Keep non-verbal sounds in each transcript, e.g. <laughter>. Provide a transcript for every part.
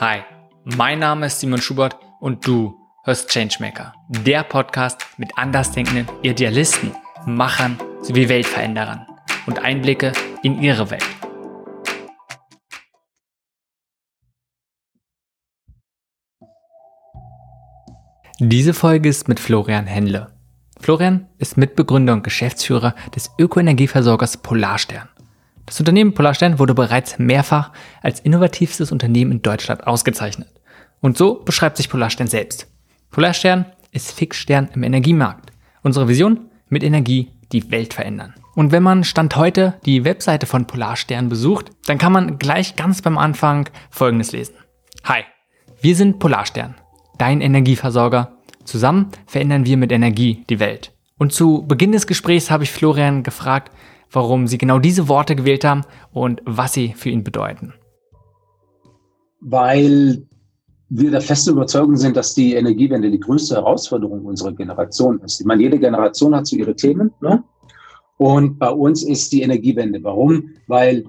Hi, mein Name ist Simon Schubert und du hörst Changemaker, der Podcast mit andersdenkenden Idealisten, Machern sowie Weltveränderern und Einblicke in ihre Welt. Diese Folge ist mit Florian Henle. Florian ist Mitbegründer und Geschäftsführer des Ökoenergieversorgers Polarstern. Das Unternehmen Polarstern wurde bereits mehrfach als innovativstes Unternehmen in Deutschland ausgezeichnet. Und so beschreibt sich Polarstern selbst. Polarstern ist Fixstern im Energiemarkt. Unsere Vision? Mit Energie die Welt verändern. Und wenn man Stand heute die Webseite von Polarstern besucht, dann kann man gleich ganz beim Anfang Folgendes lesen. Hi, wir sind Polarstern, dein Energieversorger. Zusammen verändern wir mit Energie die Welt. Und zu Beginn des Gesprächs habe ich Florian gefragt, warum Sie genau diese Worte gewählt haben und was sie für ihn bedeuten. Weil wir der festen Überzeugung sind, dass die Energiewende die größte Herausforderung unserer Generation ist. Ich meine, jede Generation hat so ihre Themen. Ne? Und bei uns ist die Energiewende. Warum? Weil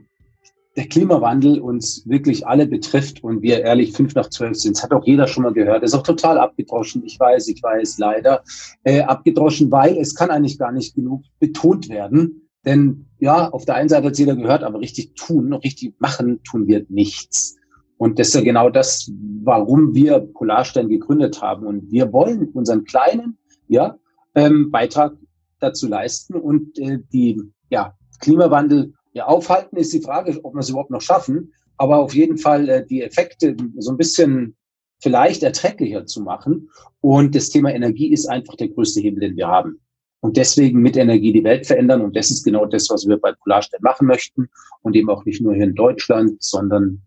der Klimawandel uns wirklich alle betrifft und wir ehrlich fünf nach zwölf sind. Das hat auch jeder schon mal gehört. Das ist auch total abgedroschen. Ich weiß, ich weiß, leider. Äh, abgedroschen, weil es kann eigentlich gar nicht genug betont werden, denn ja, auf der einen Seite hat jeder gehört, aber richtig tun, richtig machen, tun wir nichts. Und das ist ja genau das, warum wir Polarstern gegründet haben. Und wir wollen unseren kleinen ja, ähm, Beitrag dazu leisten und äh, die ja, Klimawandel ja, aufhalten, ist die Frage, ob wir es überhaupt noch schaffen. Aber auf jeden Fall äh, die Effekte so ein bisschen vielleicht erträglicher zu machen. Und das Thema Energie ist einfach der größte Hebel, den wir haben und deswegen mit Energie die Welt verändern. Und das ist genau das, was wir bei Polarstern machen möchten und eben auch nicht nur hier in Deutschland, sondern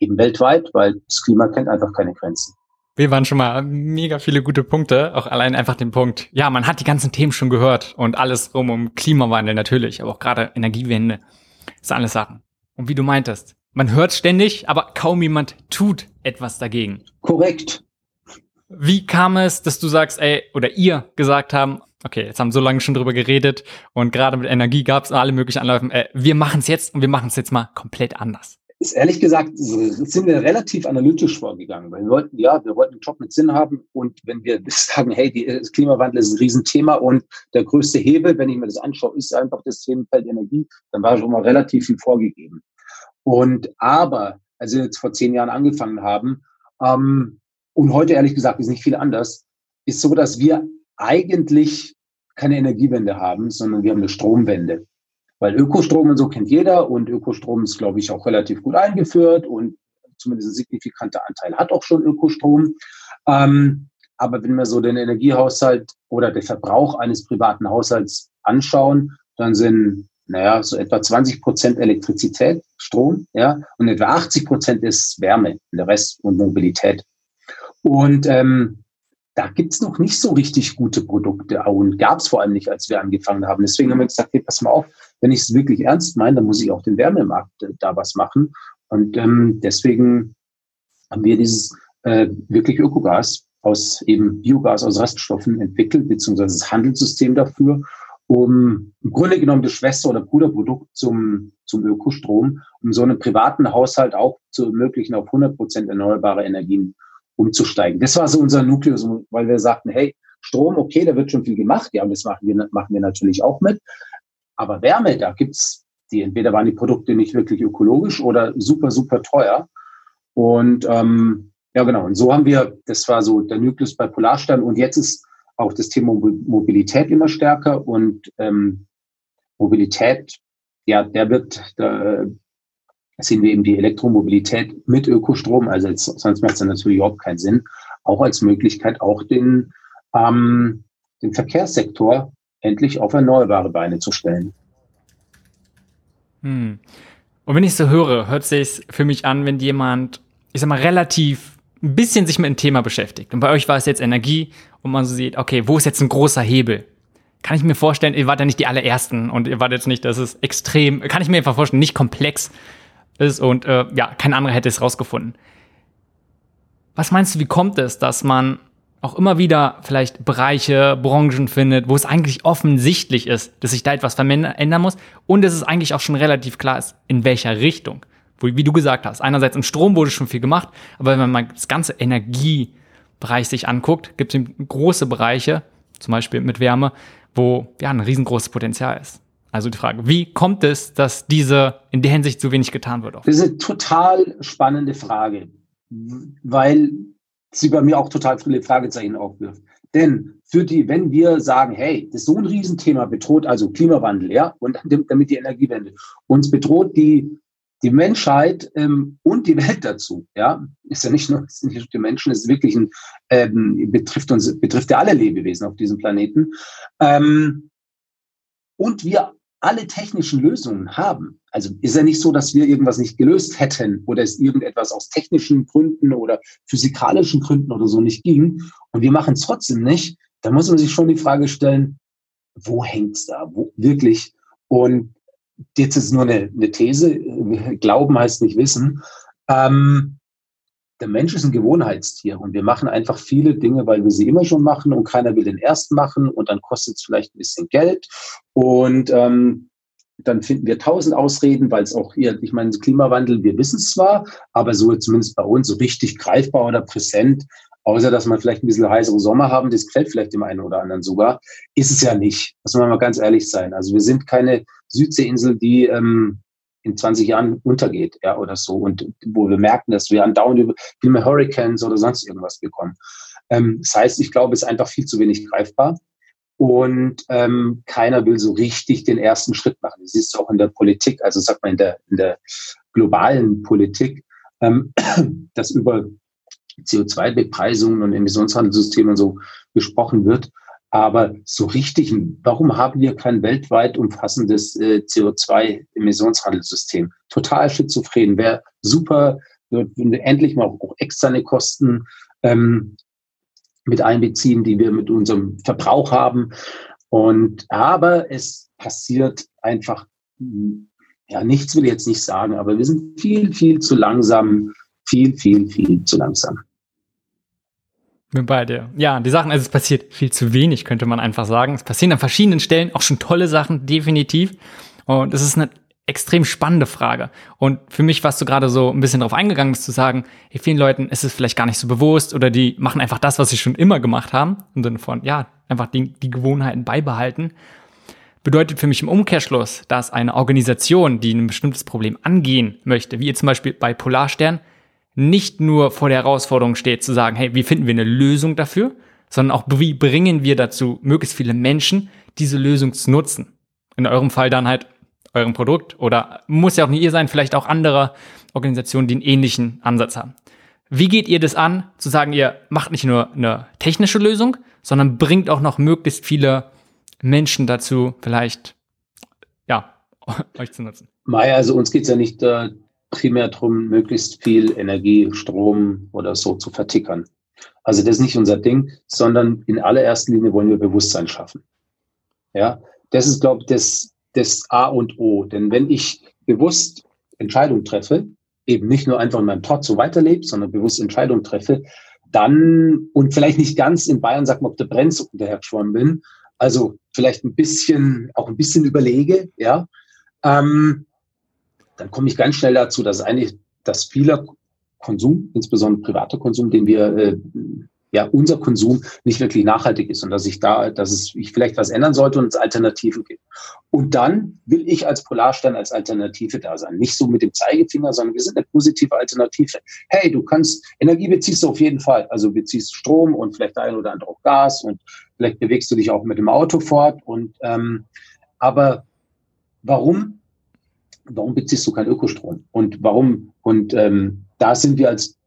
eben weltweit, weil das Klima kennt einfach keine Grenzen. Wir waren schon mal mega viele gute Punkte, auch allein einfach den Punkt. Ja, man hat die ganzen Themen schon gehört und alles rum um Klimawandel natürlich, aber auch gerade Energiewende. Das sind alles Sachen. Und wie du meintest, man hört ständig, aber kaum jemand tut etwas dagegen. Korrekt. Wie kam es, dass du sagst, ey, oder ihr gesagt haben, okay, jetzt haben so lange schon drüber geredet und gerade mit Energie gab es alle möglichen Anläufe. Äh, wir machen es jetzt und wir machen es jetzt mal komplett anders. Ist ehrlich gesagt, sind wir relativ analytisch vorgegangen, weil wir wollten, ja, wir wollten einen Job mit Sinn haben und wenn wir <laughs> sagen, hey, die, das Klimawandel ist ein Riesenthema und der größte Hebel, wenn ich mir das anschaue, ist einfach das Themenfeld Energie, dann war schon mal relativ viel vorgegeben. Und aber, als wir jetzt vor zehn Jahren angefangen haben, ähm, und heute ehrlich gesagt ist nicht viel anders, ist so, dass wir eigentlich keine Energiewende haben, sondern wir haben eine Stromwende. Weil Ökostrom und so kennt jeder und Ökostrom ist, glaube ich, auch relativ gut eingeführt und zumindest ein signifikanter Anteil hat auch schon Ökostrom. Ähm, aber wenn wir so den Energiehaushalt oder den Verbrauch eines privaten Haushalts anschauen, dann sind, naja, so etwa 20 Prozent Elektrizität, Strom, ja, und etwa 80 Prozent ist Wärme, der Rest und Mobilität. Und ähm, da gibt's noch nicht so richtig gute Produkte und gab es vor allem nicht, als wir angefangen haben. Deswegen haben wir gesagt, hey, pass mal auf, wenn ich es wirklich ernst meine, dann muss ich auch den Wärmemarkt äh, da was machen. Und ähm, deswegen haben wir dieses äh, wirklich Ökogas aus eben Biogas aus Reststoffen entwickelt, beziehungsweise das Handelssystem dafür, um im Grunde genommen das Schwester- oder Bruderprodukt zum, zum Ökostrom, um so einen privaten Haushalt auch zu ermöglichen, auf 100 Prozent erneuerbare Energien umzusteigen. Das war so unser Nukleus, weil wir sagten, hey, Strom, okay, da wird schon viel gemacht. Ja, und das machen wir, machen wir natürlich auch mit. Aber Wärme, da gibt's die, entweder waren die Produkte nicht wirklich ökologisch oder super, super teuer. Und ähm, ja, genau. Und so haben wir, das war so der Nukleus bei Polarstern. Und jetzt ist auch das Thema Mobilität immer stärker und ähm, Mobilität, ja, der wird, da, sehen wir eben die Elektromobilität mit Ökostrom, also jetzt, sonst macht es natürlich überhaupt keinen Sinn, auch als Möglichkeit, auch den, ähm, den Verkehrssektor endlich auf erneuerbare Beine zu stellen. Hm. Und wenn ich so höre, hört sich für mich an, wenn jemand, ich sag mal, relativ ein bisschen sich mit dem Thema beschäftigt. Und bei euch war es jetzt Energie und man so sieht, okay, wo ist jetzt ein großer Hebel? Kann ich mir vorstellen, ihr wart ja nicht die allerersten und ihr wart jetzt nicht, das ist extrem, kann ich mir einfach vorstellen, nicht komplex ist und äh, ja, kein anderer hätte es rausgefunden. Was meinst du, wie kommt es, dass man auch immer wieder vielleicht Bereiche, Branchen findet, wo es eigentlich offensichtlich ist, dass sich da etwas verändern muss und dass es eigentlich auch schon relativ klar ist, in welcher Richtung. wie du gesagt hast, einerseits im Strom wurde schon viel gemacht, aber wenn man das ganze Energiebereich sich anguckt, gibt es große Bereiche, zum Beispiel mit Wärme, wo ja ein riesengroßes Potenzial ist. Also die Frage, wie kommt es, dass diese in der Hinsicht so wenig getan wird? Auch? Das ist eine total spannende Frage, weil sie bei mir auch total viele Fragezeichen aufwirft. Denn für die, wenn wir sagen, hey, das ist so ein Riesenthema, bedroht also Klimawandel, ja, und damit die Energiewende, uns bedroht die, die Menschheit ähm, und die Welt dazu, ja, ist ja nicht nur, ist nicht nur die Menschen, es ist wirklich ein, ähm, betrifft uns, betrifft ja alle Lebewesen auf diesem Planeten. Ähm, und wir alle technischen Lösungen haben. Also ist ja nicht so, dass wir irgendwas nicht gelöst hätten oder es irgendetwas aus technischen Gründen oder physikalischen Gründen oder so nicht ging und wir machen es trotzdem nicht, da muss man sich schon die Frage stellen, wo hängt's da? Wo, wirklich? Und jetzt ist nur eine, eine These, Glauben heißt nicht wissen. Ähm, der Mensch ist ein Gewohnheitstier und wir machen einfach viele Dinge, weil wir sie immer schon machen und keiner will den ersten machen und dann kostet es vielleicht ein bisschen Geld und ähm, dann finden wir tausend Ausreden, weil es auch hier, ich meine, Klimawandel, wir wissen es zwar, aber so zumindest bei uns so richtig greifbar oder präsent, außer dass man vielleicht ein bisschen heißere Sommer haben, das gefällt vielleicht dem einen oder anderen sogar, ist es ja nicht. Muss man mal ganz ehrlich sein. Also wir sind keine Südseeinsel, die ähm, in 20 Jahren untergeht, ja, oder so. Und wo wir merken, dass wir andauernd viel mehr Hurricanes oder sonst irgendwas bekommen. Ähm, das heißt, ich glaube, es ist einfach viel zu wenig greifbar. Und ähm, keiner will so richtig den ersten Schritt machen. Das siehst du auch in der Politik, also sagt man in der, in der globalen Politik, ähm, <clears throat> dass über CO2-Bepreisungen und Emissionshandelssysteme und so gesprochen wird. Aber so richtig, warum haben wir kein weltweit umfassendes äh, CO2-Emissionshandelssystem? Total schizophren. Wäre super, wir endlich mal auch externe Kosten ähm, mit einbeziehen, die wir mit unserem Verbrauch haben. Und aber es passiert einfach, ja, nichts will ich jetzt nicht sagen, aber wir sind viel, viel zu langsam, viel, viel, viel zu langsam. Bin bei dir. Ja, die Sachen, also es passiert viel zu wenig, könnte man einfach sagen. Es passieren an verschiedenen Stellen auch schon tolle Sachen, definitiv. Und es ist eine extrem spannende Frage. Und für mich warst du gerade so ein bisschen darauf eingegangen, bist zu sagen, hey, vielen Leuten ist es vielleicht gar nicht so bewusst oder die machen einfach das, was sie schon immer gemacht haben. Im Sinne von, ja, einfach die, die Gewohnheiten beibehalten. Bedeutet für mich im Umkehrschluss, dass eine Organisation, die ein bestimmtes Problem angehen möchte, wie ihr zum Beispiel bei Polarstern, nicht nur vor der Herausforderung steht, zu sagen, hey, wie finden wir eine Lösung dafür, sondern auch, wie bringen wir dazu, möglichst viele Menschen diese Lösung zu nutzen. In eurem Fall dann halt eurem Produkt oder muss ja auch nicht ihr sein, vielleicht auch andere Organisationen, die einen ähnlichen Ansatz haben. Wie geht ihr das an, zu sagen, ihr macht nicht nur eine technische Lösung, sondern bringt auch noch möglichst viele Menschen dazu, vielleicht, ja, <laughs> euch zu nutzen? Maya, also uns geht's ja nicht äh, primär darum, möglichst viel Energie, Strom oder so zu vertickern. Also das ist nicht unser Ding, sondern in allererster Linie wollen wir Bewusstsein schaffen. Ja, das ist, glaube ich, das, das A und O. Denn wenn ich bewusst Entscheidungen treffe, eben nicht nur einfach in meinem Trotz so weiterlebe, sondern bewusst Entscheidungen treffe, dann und vielleicht nicht ganz in Bayern, sagt man, auf der Brennsuppe dahergeschwommen bin, also vielleicht ein bisschen, auch ein bisschen überlege, ja, ähm, dann komme ich ganz schnell dazu, dass eigentlich das vieler Konsum, insbesondere privater Konsum, den wir äh, ja unser Konsum nicht wirklich nachhaltig ist und dass ich da, dass es ich vielleicht was ändern sollte und es Alternativen gibt. Und dann will ich als Polarstern als Alternative da sein. Nicht so mit dem Zeigefinger, sondern wir sind eine positive Alternative. Hey, du kannst, Energie beziehst du auf jeden Fall. Also beziehst Strom und vielleicht ein oder andere auch Gas und vielleicht bewegst du dich auch mit dem Auto fort. Und ähm, aber warum warum beziehst du keinen Ökostrom? Und warum? Und ähm, da sind wir als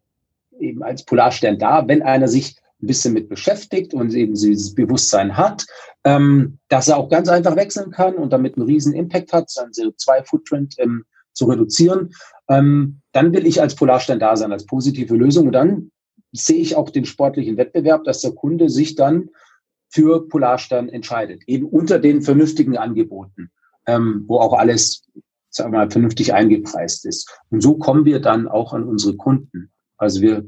eben als Polarstern da, wenn einer sich ein bisschen mit beschäftigt und eben dieses Bewusstsein hat, ähm, dass er auch ganz einfach wechseln kann und damit einen riesen Impact hat, seinen CO2-Footprint ähm, zu reduzieren, ähm, dann will ich als Polarstern da sein, als positive Lösung. Und dann sehe ich auch den sportlichen Wettbewerb, dass der Kunde sich dann für Polarstern entscheidet, eben unter den vernünftigen Angeboten, ähm, wo auch alles sagen wir mal, vernünftig eingepreist ist. Und so kommen wir dann auch an unsere Kunden. Also wir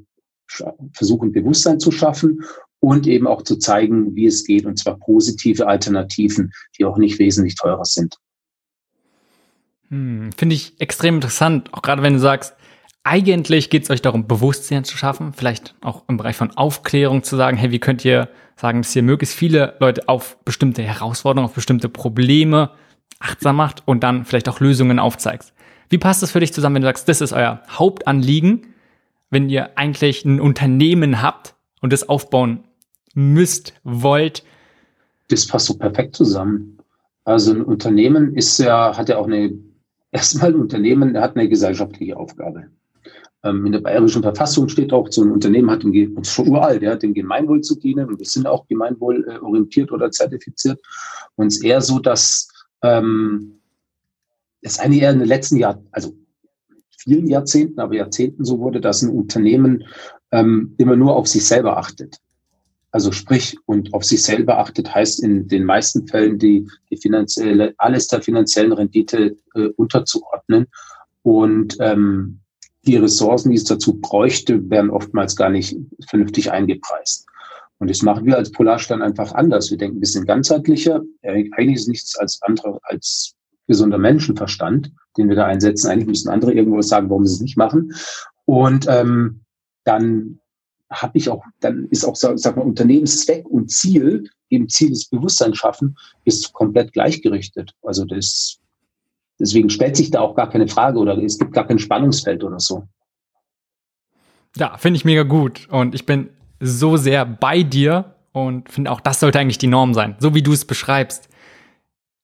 versuchen Bewusstsein zu schaffen und eben auch zu zeigen, wie es geht, und zwar positive Alternativen, die auch nicht wesentlich teurer sind. Hm, Finde ich extrem interessant, auch gerade wenn du sagst, eigentlich geht es euch darum, Bewusstsein zu schaffen, vielleicht auch im Bereich von Aufklärung zu sagen, hey, wie könnt ihr sagen, dass ihr möglichst viele Leute auf bestimmte Herausforderungen, auf bestimmte Probleme achtsam macht und dann vielleicht auch Lösungen aufzeigst. Wie passt das für dich zusammen, wenn du sagst, das ist euer Hauptanliegen, wenn ihr eigentlich ein Unternehmen habt und das aufbauen müsst, wollt? Das passt so perfekt zusammen. Also ein Unternehmen ist ja, hat ja auch eine, <laughs> erstmal ein Unternehmen hat eine gesellschaftliche Aufgabe. Ähm, in der bayerischen Verfassung steht auch, so ein Unternehmen hat, ist schon uralt, der hat dem Gemeinwohl zu dienen und wir sind auch gemeinwohlorientiert oder zertifiziert. Und es ist eher so, dass ähm, es eigentlich eher in den letzten Jahren, also vielen Jahrzehnten, aber Jahrzehnten so wurde, dass ein Unternehmen ähm, immer nur auf sich selber achtet. Also sprich, und auf sich selber achtet, heißt in den meisten Fällen die, die finanzielle, alles der finanziellen Rendite äh, unterzuordnen. Und ähm, die Ressourcen, die es dazu bräuchte, werden oftmals gar nicht vernünftig eingepreist. Und das machen wir als Polarstern einfach anders. Wir denken ein bisschen ganzheitlicher. Eigentlich ist nichts als andere als gesunder Menschenverstand, den wir da einsetzen. Eigentlich müssen andere irgendwo sagen, warum sie es nicht machen. Und ähm, dann habe ich auch, dann ist auch, sag mal, Unternehmenszweck und Ziel, eben Ziel des Bewusstseins schaffen, ist komplett gleichgerichtet. Also das, deswegen stellt sich da auch gar keine Frage oder es gibt gar kein Spannungsfeld oder so. Ja, finde ich mega gut. Und ich bin so sehr bei dir und finde auch, das sollte eigentlich die Norm sein, so wie du es beschreibst.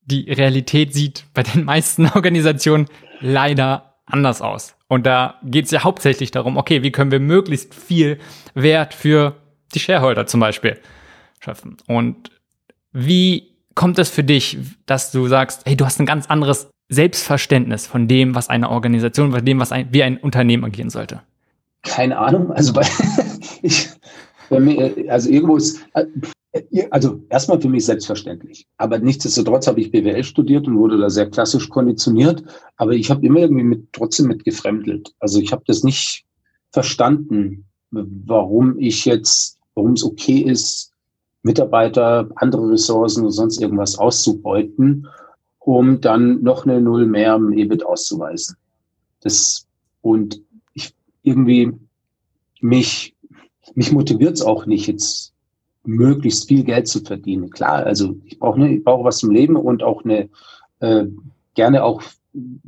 Die Realität sieht bei den <laughs> meisten Organisationen leider anders aus. Und da geht es ja hauptsächlich darum, okay, wie können wir möglichst viel Wert für die Shareholder zum Beispiel schaffen. Und wie kommt es für dich, dass du sagst, hey, du hast ein ganz anderes Selbstverständnis von dem, was eine Organisation, von dem, was ein, wie ein Unternehmen agieren sollte? Keine Ahnung. Also bei, <laughs> ich, also irgendwo ist, also erstmal für mich selbstverständlich. Aber nichtsdestotrotz habe ich BWL studiert und wurde da sehr klassisch konditioniert. Aber ich habe immer irgendwie mit, trotzdem mit gefremdelt. Also ich habe das nicht verstanden, warum ich jetzt, warum es okay ist, Mitarbeiter, andere Ressourcen oder sonst irgendwas auszubeuten, um dann noch eine Null mehr im EBIT auszuweisen. Das, und ich irgendwie mich, mich motiviert es auch nicht jetzt möglichst viel Geld zu verdienen. Klar, also ich brauche ne, ich brauche was zum Leben und auch eine äh, gerne auch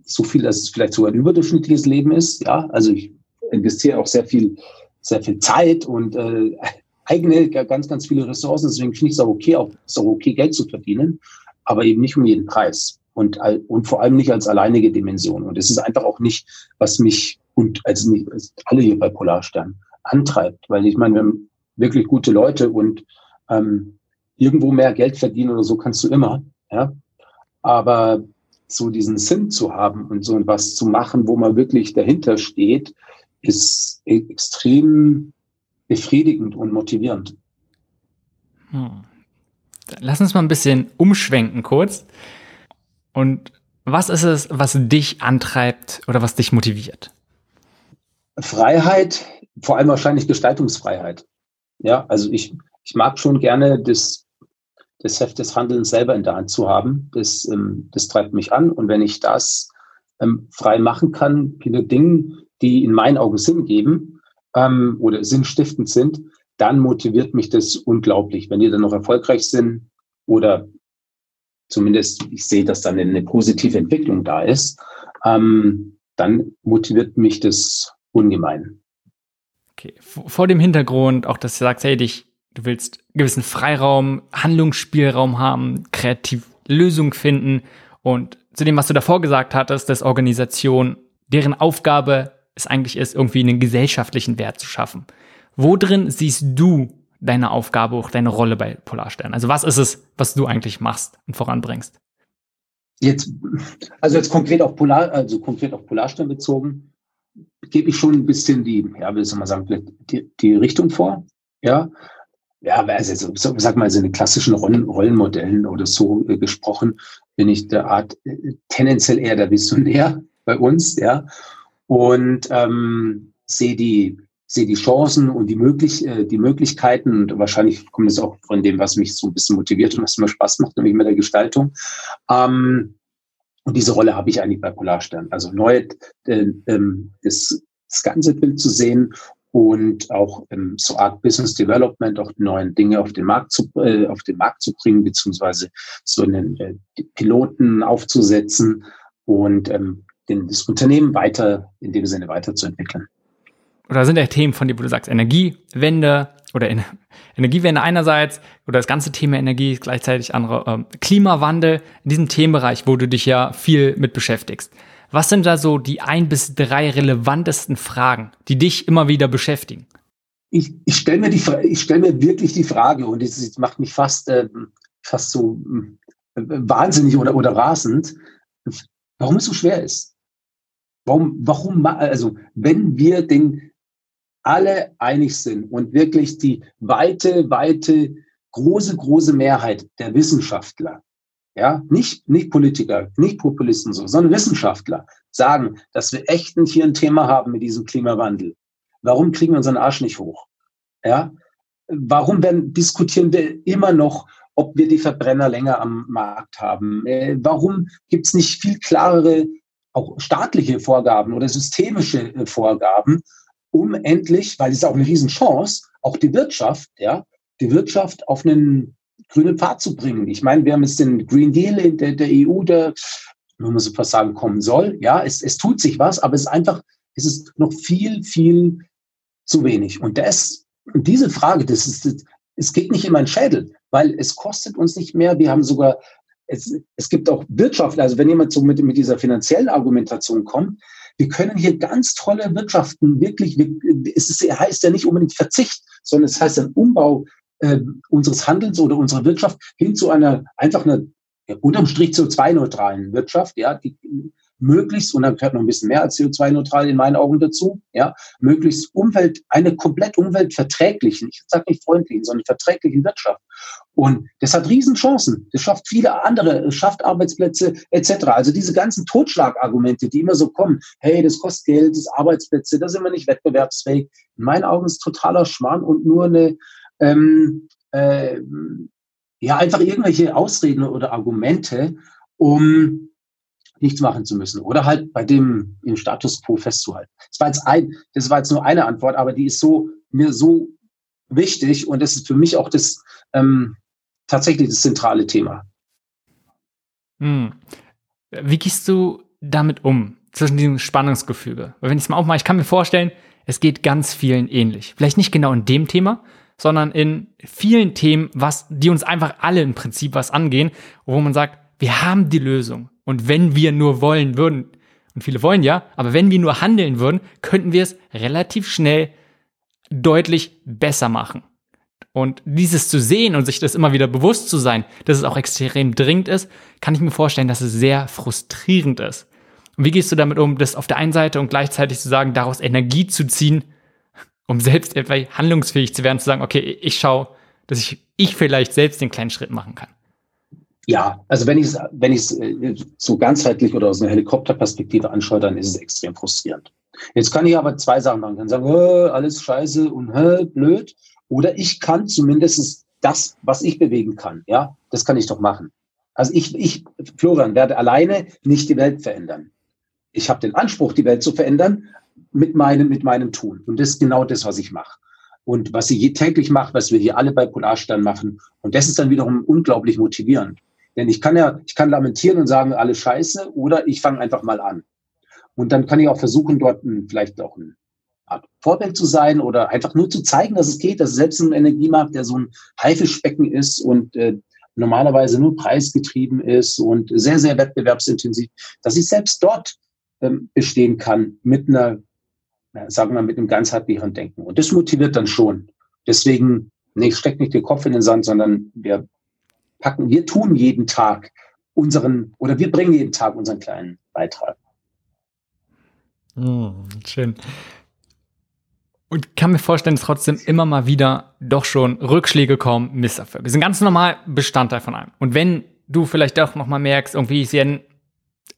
so viel, dass es vielleicht sogar ein überdurchschnittliches Leben ist. Ja, also ich investiere auch sehr viel, sehr viel Zeit und äh, <laughs> eigene ganz, ganz viele Ressourcen. Deswegen finde ich es auch okay, auch, ist auch okay, Geld zu verdienen, aber eben nicht um jeden Preis und, und vor allem nicht als alleinige Dimension. Und es ist einfach auch nicht, was mich und also alle hier bei Polarstern antreibt, weil ich meine, wir haben wirklich gute Leute und ähm, irgendwo mehr Geld verdienen oder so kannst du immer, ja. Aber so diesen Sinn zu haben und so was zu machen, wo man wirklich dahinter steht, ist e-, extrem befriedigend und motivierend. Hm. Lass uns mal ein bisschen umschwenken kurz. Und was ist es, was dich antreibt oder was dich motiviert? Freiheit, vor allem wahrscheinlich Gestaltungsfreiheit. Ja, also ich, ich mag schon gerne das, das Heft des Handelns selber in der Hand zu haben. Das, ähm, das treibt mich an. Und wenn ich das ähm, frei machen kann, viele Dinge, die in meinen Augen Sinn geben ähm, oder sinnstiftend sind, dann motiviert mich das unglaublich. Wenn die dann noch erfolgreich sind oder zumindest ich sehe, dass dann eine positive Entwicklung da ist, ähm, dann motiviert mich das ungemein. Okay, vor dem Hintergrund auch, dass du sagst, hey, dich, du willst gewissen Freiraum, Handlungsspielraum haben, kreativ Lösungen finden und zu dem, was du davor gesagt hattest, dass Organisation, deren Aufgabe es eigentlich ist, irgendwie einen gesellschaftlichen Wert zu schaffen. Wo drin siehst du deine Aufgabe, auch deine Rolle bei Polarstern? Also was ist es, was du eigentlich machst und voranbringst? Jetzt, also jetzt konkret auf Polar, also konkret auf Polarstern bezogen, gebe ich schon ein bisschen die, ja, wie soll man sagen, die, die Richtung vor. Ja, ja, also so, sag mal, so in klassischen Rollen, Rollenmodellen oder so äh, gesprochen, bin ich der Art äh, tendenziell eher der Visionär bei uns, ja, und ähm, sehe die sehe die Chancen und die, möglich, äh, die Möglichkeiten und wahrscheinlich kommt es auch von dem, was mich so ein bisschen motiviert und was mir Spaß macht, nämlich mit der Gestaltung. Ähm, Und diese Rolle habe ich eigentlich bei Polarstern. Also neu äh, ähm, das, das ganze Bild zu sehen und auch ähm, so Art Business Development, auch neuen Dinge auf den Markt zu, äh, auf den Markt zu bringen, beziehungsweise so einen äh, Piloten aufzusetzen und ähm, den, das Unternehmen weiter, in dem Sinne weiterzuentwickeln. Oder sind ja Themen von wo du sagst, Energiewende oder in, Energiewende einerseits oder das ganze Thema Energie gleichzeitig andere äh, Klimawandel in diesem Themenbereich, wo du dich ja viel mit beschäftigst. Was sind da so die ein bis drei relevantesten Fragen, die dich immer wieder beschäftigen? Ich, ich stelle mir, die, ich stell mir wirklich die Frage und es macht mich fast, äh, fast so äh, wahnsinnig oder, oder rasend, warum es so schwer ist. Warum, warum, also wenn wir den alle einig sind und wirklich die weite, weite, große, große Mehrheit der Wissenschaftler ja, nicht, nicht Politiker, nicht Populisten so, sondern Wissenschaftler sagen, dass wir echt hier ein Thema haben mit diesem Klimawandel. Warum kriegen wir unseren Arsch nicht hoch? Ja, warum werden, diskutieren wir immer noch, ob wir die Verbrenner länger am Markt haben? Äh, warum gibt es nicht viel klarere, auch staatliche Vorgaben oder systemische äh, Vorgaben, um endlich, weil es ist auch eine Riesenchance, auch die Wirtschaft, ja, die Wirtschaft auf einen grünen Pfad zu bringen. Ich meine, wir haben jetzt den Green Deal in der, der EU, der, wenn man so fast sagen, kommen soll. Ja, es, es tut sich was, aber es ist einfach, es ist noch viel, viel zu wenig. Und das, diese Frage, das ist, es geht nicht in meinen Schädel, weil es kostet uns nicht mehr. Wir haben sogar, es, es gibt auch Wirtschaft, also wenn jemand so mit, mit dieser finanziellen Argumentation kommt, wir können hier ganz tolle Wirtschaften, wirklich, es ist, heißt ja nicht unbedingt Verzicht, sondern es heißt ein Umbau äh, unseres Handelns oder unserer Wirtschaft hin zu einer einfach einer ja, unterm Strich CO2-neutralen Wirtschaft, ja, die möglichst, und dann gehört noch ein bisschen mehr als CO2-neutral in meinen Augen dazu, ja, möglichst Umwelt, eine komplett umweltverträglichen, ich sage nicht freundlichen, sondern verträglichen Wirtschaft. Und das hat Riesenchancen. Das schafft viele andere, schafft Arbeitsplätze etc. Also diese ganzen Totschlagargumente, die immer so kommen, hey, das kostet Geld, das Arbeitsplätze, da sind wir nicht wettbewerbsfähig. In meinen Augen ist totaler Schmarrn und nur eine, ähm, äh, ja, einfach irgendwelche Ausreden oder Argumente, um nichts machen zu müssen oder halt bei dem im Status quo festzuhalten. Das war jetzt ein, das war jetzt nur eine Antwort, aber die ist so mir so wichtig und das ist für mich auch das ähm, tatsächlich das zentrale Thema. Hm. Wie gehst du damit um zwischen diesem Spannungsgefüge? Weil wenn ich es mal aufmache, ich kann mir vorstellen, es geht ganz vielen ähnlich. Vielleicht nicht genau in dem Thema, sondern in vielen Themen, was, die uns einfach alle im Prinzip was angehen, wo man sagt, wir haben die Lösung. Und wenn wir nur wollen würden, und viele wollen ja, aber wenn wir nur handeln würden, könnten wir es relativ schnell deutlich besser machen. Und dieses zu sehen und sich das immer wieder bewusst zu sein, dass es auch extrem dringend ist, kann ich mir vorstellen, dass es sehr frustrierend ist. Und wie gehst du damit um, das auf der einen Seite und gleichzeitig zu sagen, daraus Energie zu ziehen, um selbst etwa handlungsfähig zu werden, zu sagen, okay, ich schaue, dass ich, ich vielleicht selbst den kleinen Schritt machen kann. Ja, also wenn ich es wenn ich's äh, so ganzheitlich oder aus einer Helikopterperspektive anschaue, dann ist es extrem frustrierend. Jetzt kann ich aber zwei Sachen machen. Ich kann sagen, äh, alles scheiße und äh, blöd. Oder ich kann zumindest das, was ich bewegen kann, ja, das kann ich doch machen. Also ich, ich, Florian, werde alleine nicht die Welt verändern. Ich habe den Anspruch, die Welt zu verändern, mit meinem, mit meinem Tun. Und das ist genau das, was ich mache. Und was ich täglich mache, was wir hier alle bei Polarstern machen. Und das ist dann wiederum unglaublich motivierend. Denn ich kann ja, ich kann lamentieren und sagen, alles scheiße, oder ich fange einfach mal an. Und dann kann ich auch versuchen, dort ein, vielleicht auch ein Vorbild zu sein oder einfach nur zu zeigen, dass es geht, dass selbst ein Energiemarkt, der so ein Haifischbecken ist und äh, normalerweise nur preisgetrieben ist und sehr, sehr wettbewerbsintensiv, dass ich selbst dort ähm, bestehen kann mit einer sagen wir, mit einem ganzheitlichen Denken. Und das motiviert dann schon. Deswegen, nee, steck nicht den Kopf in den Sand, sondern wir packen, wir tun jeden Tag unseren, oder wir bringen jeden Tag unseren kleinen Beitrag. Oh, schön. Und kann mir vorstellen, dass trotzdem immer mal wieder doch schon Rückschläge kommen, Misserfolge. Sind ganz normal Bestandteil von einem. Und wenn du vielleicht auch noch mal merkst, irgendwie ist ein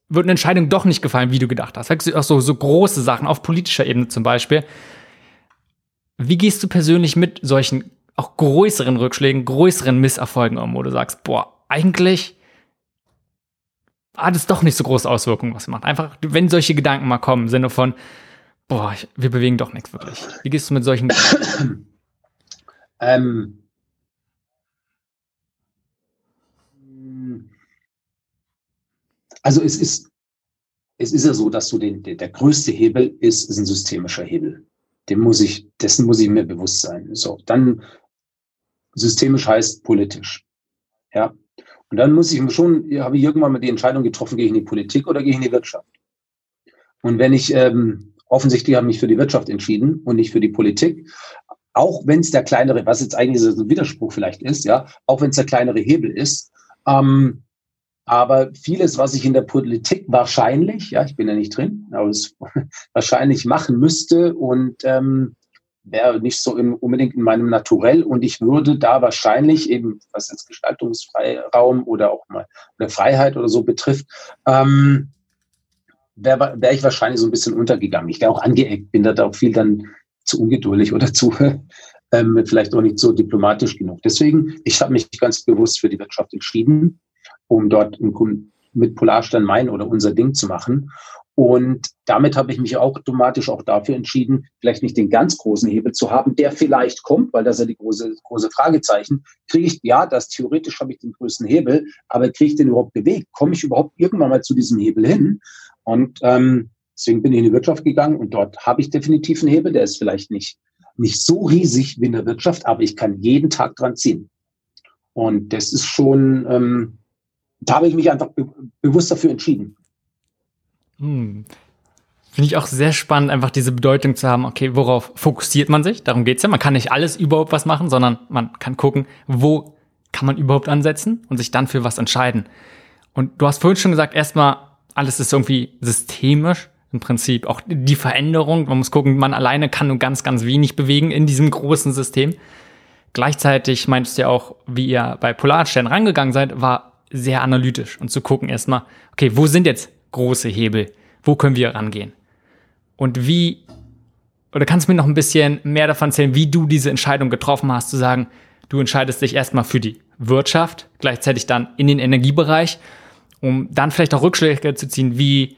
wird eine Entscheidung doch nicht gefallen, wie du gedacht hast. Auch so, so große Sachen auf politischer Ebene zum Beispiel. Wie gehst du persönlich mit solchen auch größeren Rückschlägen, größeren Misserfolgen um, wo du sagst, boah, eigentlich hat es doch nicht so große Auswirkungen, was macht. Einfach, wenn solche Gedanken mal kommen, im Sinne von, boah, wir bewegen doch nichts wirklich. Wie gehst du mit solchen Gedanken? <coughs> ähm, also es ist, es ist ja so, dass du den, der, der größte Hebel ist, ist ein systemischer Hebel. Dem muss ich, dessen muss ich mir bewusst sein. So, dann systemisch heißt politisch. Ja. Und dann muss ich mir schon, habe ich irgendwann mal die Entscheidung getroffen, gehe ich in die Politik oder gehe ich in die Wirtschaft. Und wenn ich ähm, offensichtlich habe mich für die Wirtschaft entschieden und nicht für die Politik, auch wenn es der kleinere, was jetzt eigentlich so ein Widerspruch vielleicht ist, ja, auch wenn es der kleinere Hebel ist, ähm, aber vieles, was ich in der Politik wahrscheinlich, ja, ich bin ja nicht drin, aber es <laughs> wahrscheinlich machen müsste und ähm, wäre nicht so im, unbedingt in meinem Naturell und ich würde da wahrscheinlich eben, was jetzt Gestaltungsfreiraum oder auch mal eine Freiheit oder so betrifft, ähm, wäre wär ich wahrscheinlich so ein bisschen untergegangen. Ich wäre auch angeeckt, bin da auch viel dann zu ungeduldig oder zu <laughs> ähm, vielleicht auch nicht so diplomatisch genug. Deswegen, ich habe mich ganz bewusst für die Wirtschaft entschieden um dort mit Polarstern mein oder unser Ding zu machen. Und damit habe ich mich auch automatisch auch dafür entschieden, vielleicht nicht den ganz großen Hebel zu haben, der vielleicht kommt, weil das ja die große, große Fragezeichen. Kriege ich, ja, das theoretisch habe ich den größten Hebel, aber kriege ich den überhaupt bewegt? Komme ich überhaupt irgendwann mal zu diesem Hebel hin? Und ähm, deswegen bin ich in die Wirtschaft gegangen und dort habe ich definitiv einen Hebel, der ist vielleicht nicht, nicht so riesig wie in der Wirtschaft, aber ich kann jeden Tag dran ziehen. Und das ist schon, ähm, da habe ich mich einfach be bewusst dafür entschieden. Hm. Finde ich auch sehr spannend, einfach diese Bedeutung zu haben, okay, worauf fokussiert man sich? Darum geht's ja. Man kann nicht alles überhaupt was machen, sondern man kann gucken, wo kann man überhaupt ansetzen und sich dann für was entscheiden. Und du hast vorhin schon gesagt, erstmal, alles ist irgendwie systemisch im Prinzip. Auch die Veränderung, man muss gucken, man alleine kann nur ganz, ganz wenig bewegen in diesem großen System. Gleichzeitig meintest du ja auch, wie ihr bei Polarstern rangegangen seid, war sehr analytisch und zu gucken erstmal, okay, wo sind jetzt große Hebel? Wo können wir rangehen? Und wie, oder kannst du mir noch ein bisschen mehr davon erzählen, wie du diese Entscheidung getroffen hast, zu sagen, du entscheidest dich erstmal für die Wirtschaft, gleichzeitig dann in den Energiebereich, um dann vielleicht auch Rückschläge zu ziehen, wie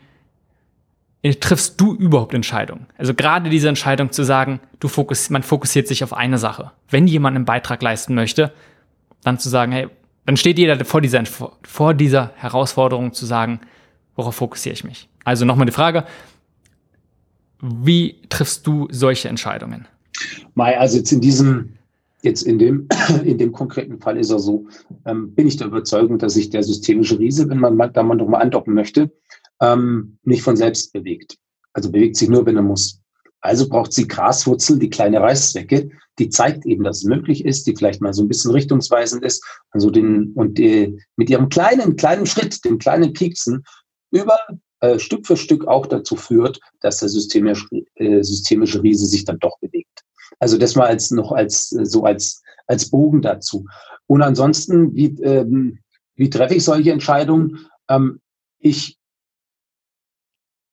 triffst du überhaupt Entscheidungen? Also gerade diese Entscheidung zu sagen, du fokuss, man fokussiert sich auf eine Sache. Wenn jemand einen Beitrag leisten möchte, dann zu sagen, hey, dann steht jeder vor dieser, vor dieser Herausforderung zu sagen, worauf fokussiere ich mich? Also nochmal die Frage, wie triffst du solche Entscheidungen? Mai, also jetzt in diesem, jetzt in dem, <clears throat> in dem konkreten Fall ist er so, ähm, bin ich der Überzeugung, dass sich der systemische Riese, wenn man da mal nochmal andocken möchte, ähm, nicht von selbst bewegt. Also bewegt sich nur, wenn er muss. Also braucht sie Graswurzel, die kleine Reißzwecke, die zeigt eben, dass es möglich ist, die vielleicht mal so ein bisschen richtungsweisend ist. Also den, und die, mit ihrem kleinen, kleinen Schritt, dem kleinen Pieksen, über äh, Stück für Stück auch dazu führt, dass der systemische, äh, systemische Riese sich dann doch bewegt. Also das mal als noch als so als als Bogen dazu. Und ansonsten, wie, ähm, wie treffe ich solche Entscheidungen? Ähm, ich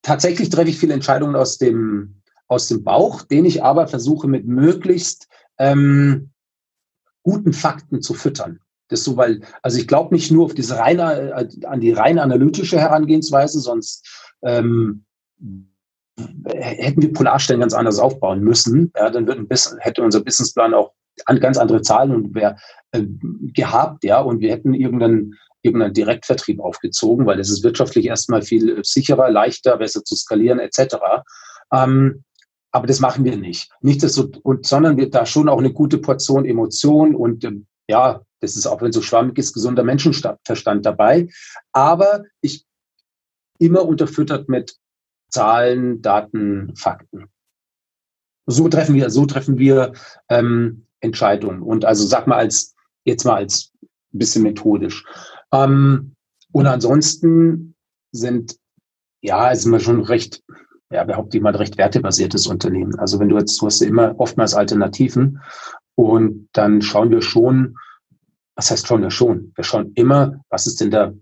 tatsächlich treffe ich viele Entscheidungen aus dem aus dem Bauch, den ich aber versuche mit möglichst ähm, guten Fakten zu füttern. Das so, weil, also ich glaube nicht nur auf diese reine, äh, an die rein analytische Herangehensweise, sonst ähm, hätten wir Polarstellen ganz anders aufbauen müssen. Ja, dann würden, hätte unser Businessplan auch an ganz andere Zahlen und wäre äh, gehabt, ja, und wir hätten irgendeinen irgendeinen Direktvertrieb aufgezogen, weil es ist wirtschaftlich erstmal viel sicherer, leichter, besser zu skalieren etc. Ähm, aber das machen wir nicht. Nicht das so, und, sondern wir da schon auch eine gute Portion Emotion und ähm, ja, das ist auch wenn so schwammig ist, gesunder Menschenverstand dabei. Aber ich immer unterfüttert mit Zahlen, Daten, Fakten. So treffen wir, so treffen wir ähm, Entscheidungen. Und also sag mal als jetzt mal als bisschen methodisch. Ähm, und ansonsten sind ja, ist immer schon recht ja, behaupte ich mal, recht wertebasiertes Unternehmen. Also wenn du jetzt, du hast ja immer oftmals Alternativen und dann schauen wir schon, was heißt schauen wir schon? Wir schauen immer, was ist denn da,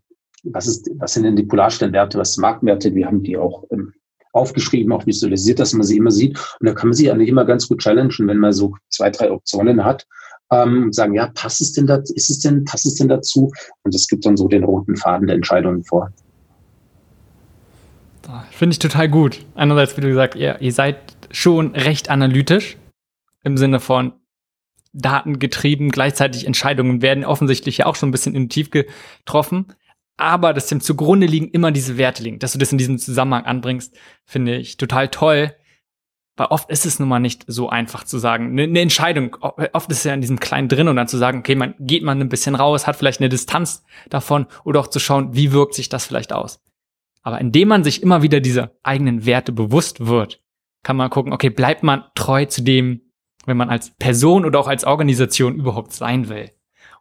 was ist, was sind denn die Polarsternwerte, was sind Marktwerte? Wir haben die auch ähm, aufgeschrieben, auch visualisiert, dass man sie immer sieht. Und da kann man sich eigentlich immer ganz gut challengen, wenn man so zwei, drei Optionen hat. Ähm, sagen, ja, passt es denn da, ist es denn, passt es denn dazu? Und es gibt dann so den roten Faden der Entscheidungen vor. Finde ich total gut. Einerseits, wie du gesagt, ihr, ihr seid schon recht analytisch im Sinne von datengetrieben, gleichzeitig Entscheidungen werden offensichtlich ja auch schon ein bisschen intuitiv getroffen. Aber dass dem zugrunde liegen immer diese Werte liegen, dass du das in diesem Zusammenhang anbringst, finde ich total toll. Weil oft ist es nun mal nicht so einfach zu sagen. Eine ne Entscheidung, oft ist es ja in diesem Kleinen drin und dann zu sagen, okay, man geht man ein bisschen raus, hat vielleicht eine Distanz davon oder auch zu schauen, wie wirkt sich das vielleicht aus. Aber indem man sich immer wieder dieser eigenen Werte bewusst wird, kann man gucken, okay, bleibt man treu zu dem, wenn man als Person oder auch als Organisation überhaupt sein will.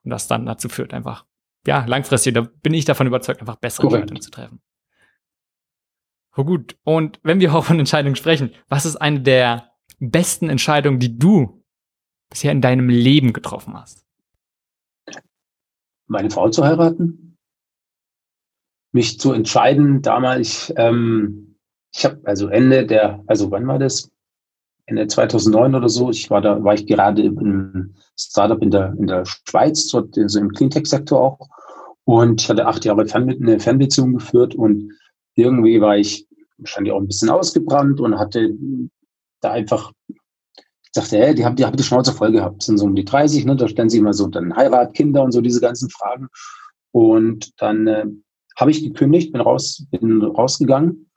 Und das dann dazu führt einfach, ja, langfristig, da bin ich davon überzeugt, einfach bessere Korrekt. Entscheidungen zu treffen. Oh gut. Und wenn wir auch von Entscheidungen sprechen, was ist eine der besten Entscheidungen, die du bisher in deinem Leben getroffen hast? Meine Frau zu heiraten. Mich zu entscheiden, damals, ähm, ich habe also Ende der, also wann war das? Ende 2009 oder so. Ich war da, war ich gerade im Startup in der, in der Schweiz, dort also im Cleantech-Sektor auch. Und ich hatte acht Jahre Fern, eine Fernbeziehung geführt und irgendwie war ich wahrscheinlich auch ein bisschen ausgebrannt und hatte da einfach, ich dachte, hey, die haben die, haben die Schnauze voll gehabt, sind so um die 30, ne, da stellen sie immer so dann Heirat, Kinder und so diese ganzen Fragen. Und dann äh, habe ich gekündigt, bin raus, bin rausgegangen.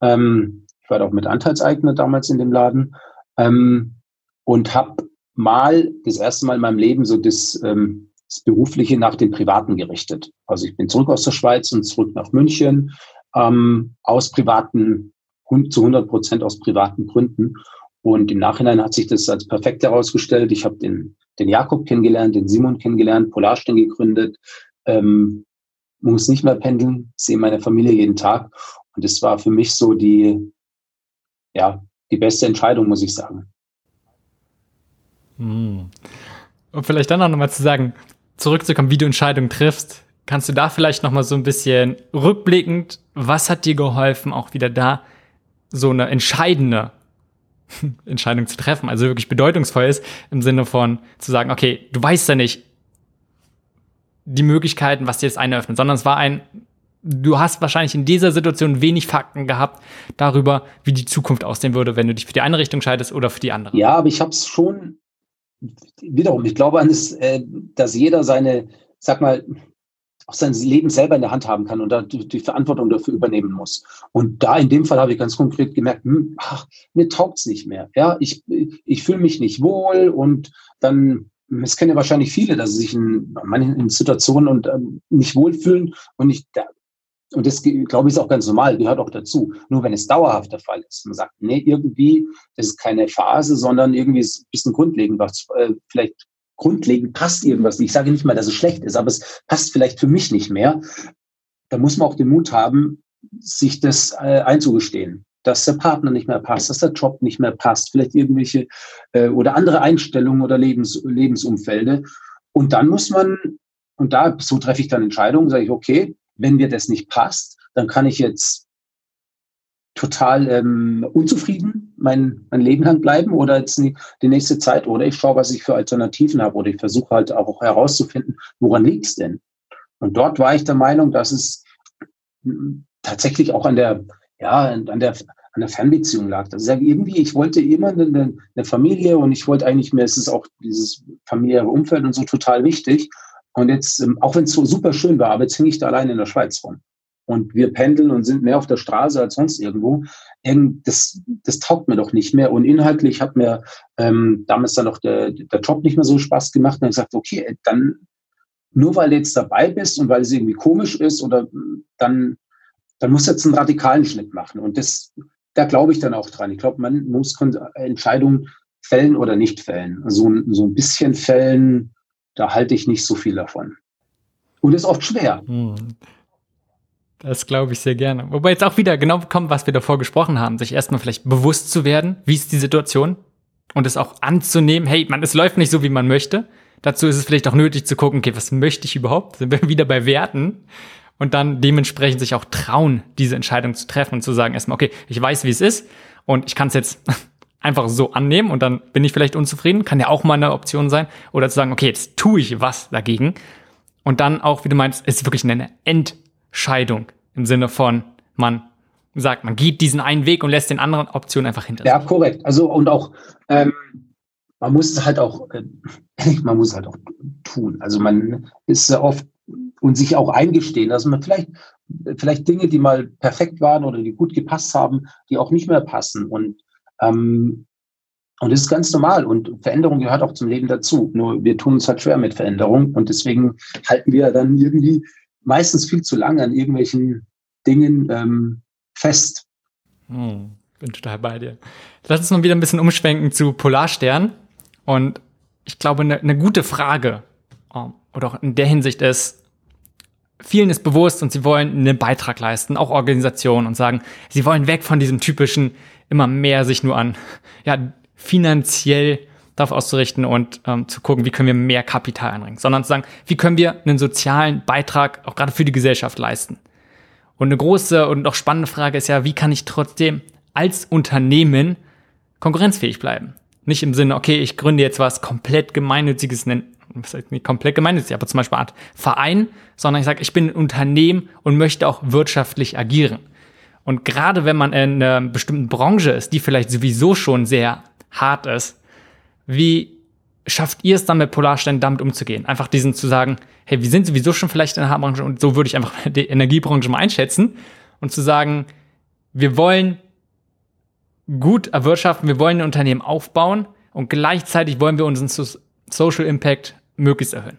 Ähm, ich war auch mit Anteilseigner damals in dem Laden ähm, und habe mal das erste Mal in meinem Leben so das, ähm, das Berufliche nach dem Privaten gerichtet. Also ich bin zurück aus der Schweiz und zurück nach München ähm, aus privaten, zu 100 Prozent aus privaten Gründen. Und im Nachhinein hat sich das als perfekt herausgestellt. Ich habe den, den Jakob kennengelernt, den Simon kennengelernt, Polarstern gegründet, ähm, muss nicht mehr pendeln, sehe meine Familie jeden Tag. Und das war für mich so die, ja, die beste Entscheidung, muss ich sagen. Hm. Und vielleicht dann auch nochmal zu sagen, zurückzukommen, wie du Entscheidungen triffst. Kannst du da vielleicht noch mal so ein bisschen rückblickend, was hat dir geholfen, auch wieder da so eine entscheidende <laughs> Entscheidung zu treffen, also wirklich bedeutungsvoll ist im Sinne von zu sagen, okay, du weißt ja nicht die Möglichkeiten, was dir das eine öffnet, sondern es war ein, du hast wahrscheinlich in dieser Situation wenig Fakten gehabt darüber, wie die Zukunft aussehen würde, wenn du dich für die eine Richtung scheidest oder für die andere. Ja, aber ich habe es schon wiederum, ich glaube an das, äh, dass jeder seine, sag mal, auch sein Leben selber in der Hand haben kann und da die, die Verantwortung dafür übernehmen muss. Und da in dem Fall habe ich ganz konkret gemerkt, hm, ach, mir taugt's nicht mehr. Ja, ich, ich fühle mich nicht wohl und dann, es kennen ja wahrscheinlich viele, dass sie sich in manchen Situationen und ähm, nicht wohlfühlen und ich, da, und das, glaube ich, ist auch ganz normal, gehört auch dazu. Nur wenn es dauerhaft der Fall ist, man sagt, nee, irgendwie, das ist keine Phase, sondern irgendwie ist ein bisschen grundlegend, was äh, vielleicht grundlegend passt irgendwas. Ich sage nicht mal, dass es schlecht ist, aber es passt vielleicht für mich nicht mehr. Da muss man auch den Mut haben, sich das äh, einzugestehen, dass der Partner nicht mehr passt, dass der Job nicht mehr passt, vielleicht irgendwelche äh, oder andere Einstellungen oder Lebens, Lebensumfelde. Und dann muss man, und da, so treffe ich dann Entscheidungen, sage ich, okay, wenn mir das nicht passt, dann kann ich jetzt total ähm, unzufrieden mein, mein Leben lang bleiben oder jetzt die, die nächste Zeit oder ich schaue, was ich für Alternativen habe oder ich versuche halt auch herauszufinden, woran liegt es denn? Und dort war ich der Meinung, dass es hm, tatsächlich auch an der, ja, an der, an der Fernbeziehung lag. Also irgendwie, ich wollte immer eine, eine Familie und ich wollte eigentlich mehr, es ist auch dieses familiäre Umfeld und so total wichtig. Und jetzt, ähm, auch wenn es so super schön war, aber jetzt hänge ich da allein in der Schweiz rum und wir pendeln und sind mehr auf der Straße als sonst irgendwo. Das, das taugt mir doch nicht mehr. Und inhaltlich hat mir ähm, damals dann auch der, der Job nicht mehr so Spaß gemacht. Und ich gesagt, okay, dann nur weil du jetzt dabei bist und weil es irgendwie komisch ist oder dann, dann muss jetzt einen radikalen Schnitt machen. Und das, da glaube ich dann auch dran. Ich glaube, man muss Entscheidungen fällen oder nicht fällen. So, so ein bisschen fällen, da halte ich nicht so viel davon. Und ist oft schwer. Hm. Das glaube ich sehr gerne. Wobei jetzt auch wieder genau kommt, was wir davor gesprochen haben, sich erstmal vielleicht bewusst zu werden, wie ist die Situation und es auch anzunehmen, hey, man, es läuft nicht so, wie man möchte. Dazu ist es vielleicht auch nötig zu gucken, okay, was möchte ich überhaupt? Sind wir <laughs> wieder bei Werten? Und dann dementsprechend sich auch trauen, diese Entscheidung zu treffen und zu sagen erstmal, okay, ich weiß, wie es ist und ich kann es jetzt einfach so annehmen und dann bin ich vielleicht unzufrieden, kann ja auch mal eine Option sein. Oder zu sagen, okay, jetzt tue ich was dagegen. Und dann auch, wie du meinst, ist wirklich eine End Scheidung im Sinne von, man sagt, man geht diesen einen Weg und lässt den anderen Optionen einfach hinter. Ja, korrekt. Also und auch ähm, man muss es halt auch, äh, <laughs> man muss halt auch tun. Also man ist sehr oft und sich auch eingestehen, dass man vielleicht vielleicht Dinge, die mal perfekt waren oder die gut gepasst haben, die auch nicht mehr passen und ähm, und das ist ganz normal und Veränderung gehört auch zum Leben dazu. Nur wir tun uns halt schwer mit Veränderung und deswegen halten wir dann irgendwie meistens viel zu lange an irgendwelchen Dingen ähm, fest. Hm, bin total bei dir. Lass uns mal wieder ein bisschen umschwenken zu Polarstern. Und ich glaube, eine, eine gute Frage ähm, oder auch in der Hinsicht ist, vielen ist bewusst und sie wollen einen Beitrag leisten, auch Organisationen und sagen, sie wollen weg von diesem typischen, immer mehr sich nur an, ja, finanziell darauf auszurichten und ähm, zu gucken, wie können wir mehr Kapital einbringen, sondern zu sagen, wie können wir einen sozialen Beitrag auch gerade für die Gesellschaft leisten. Und eine große und auch spannende Frage ist ja, wie kann ich trotzdem als Unternehmen konkurrenzfähig bleiben? Nicht im Sinne, okay, ich gründe jetzt was komplett gemeinnütziges, was heißt nicht komplett gemeinnützig, aber zum Beispiel eine Art Verein, sondern ich sage, ich bin ein Unternehmen und möchte auch wirtschaftlich agieren. Und gerade wenn man in einer bestimmten Branche ist, die vielleicht sowieso schon sehr hart ist, wie schafft ihr es dann mit Polarstern damit umzugehen? Einfach diesen zu sagen, hey, wir sind sowieso schon vielleicht in der Hartbranche und so würde ich einfach <laughs> die Energiebranche mal einschätzen und zu sagen, wir wollen gut erwirtschaften, wir wollen ein Unternehmen aufbauen und gleichzeitig wollen wir unseren Social Impact möglichst erhöhen.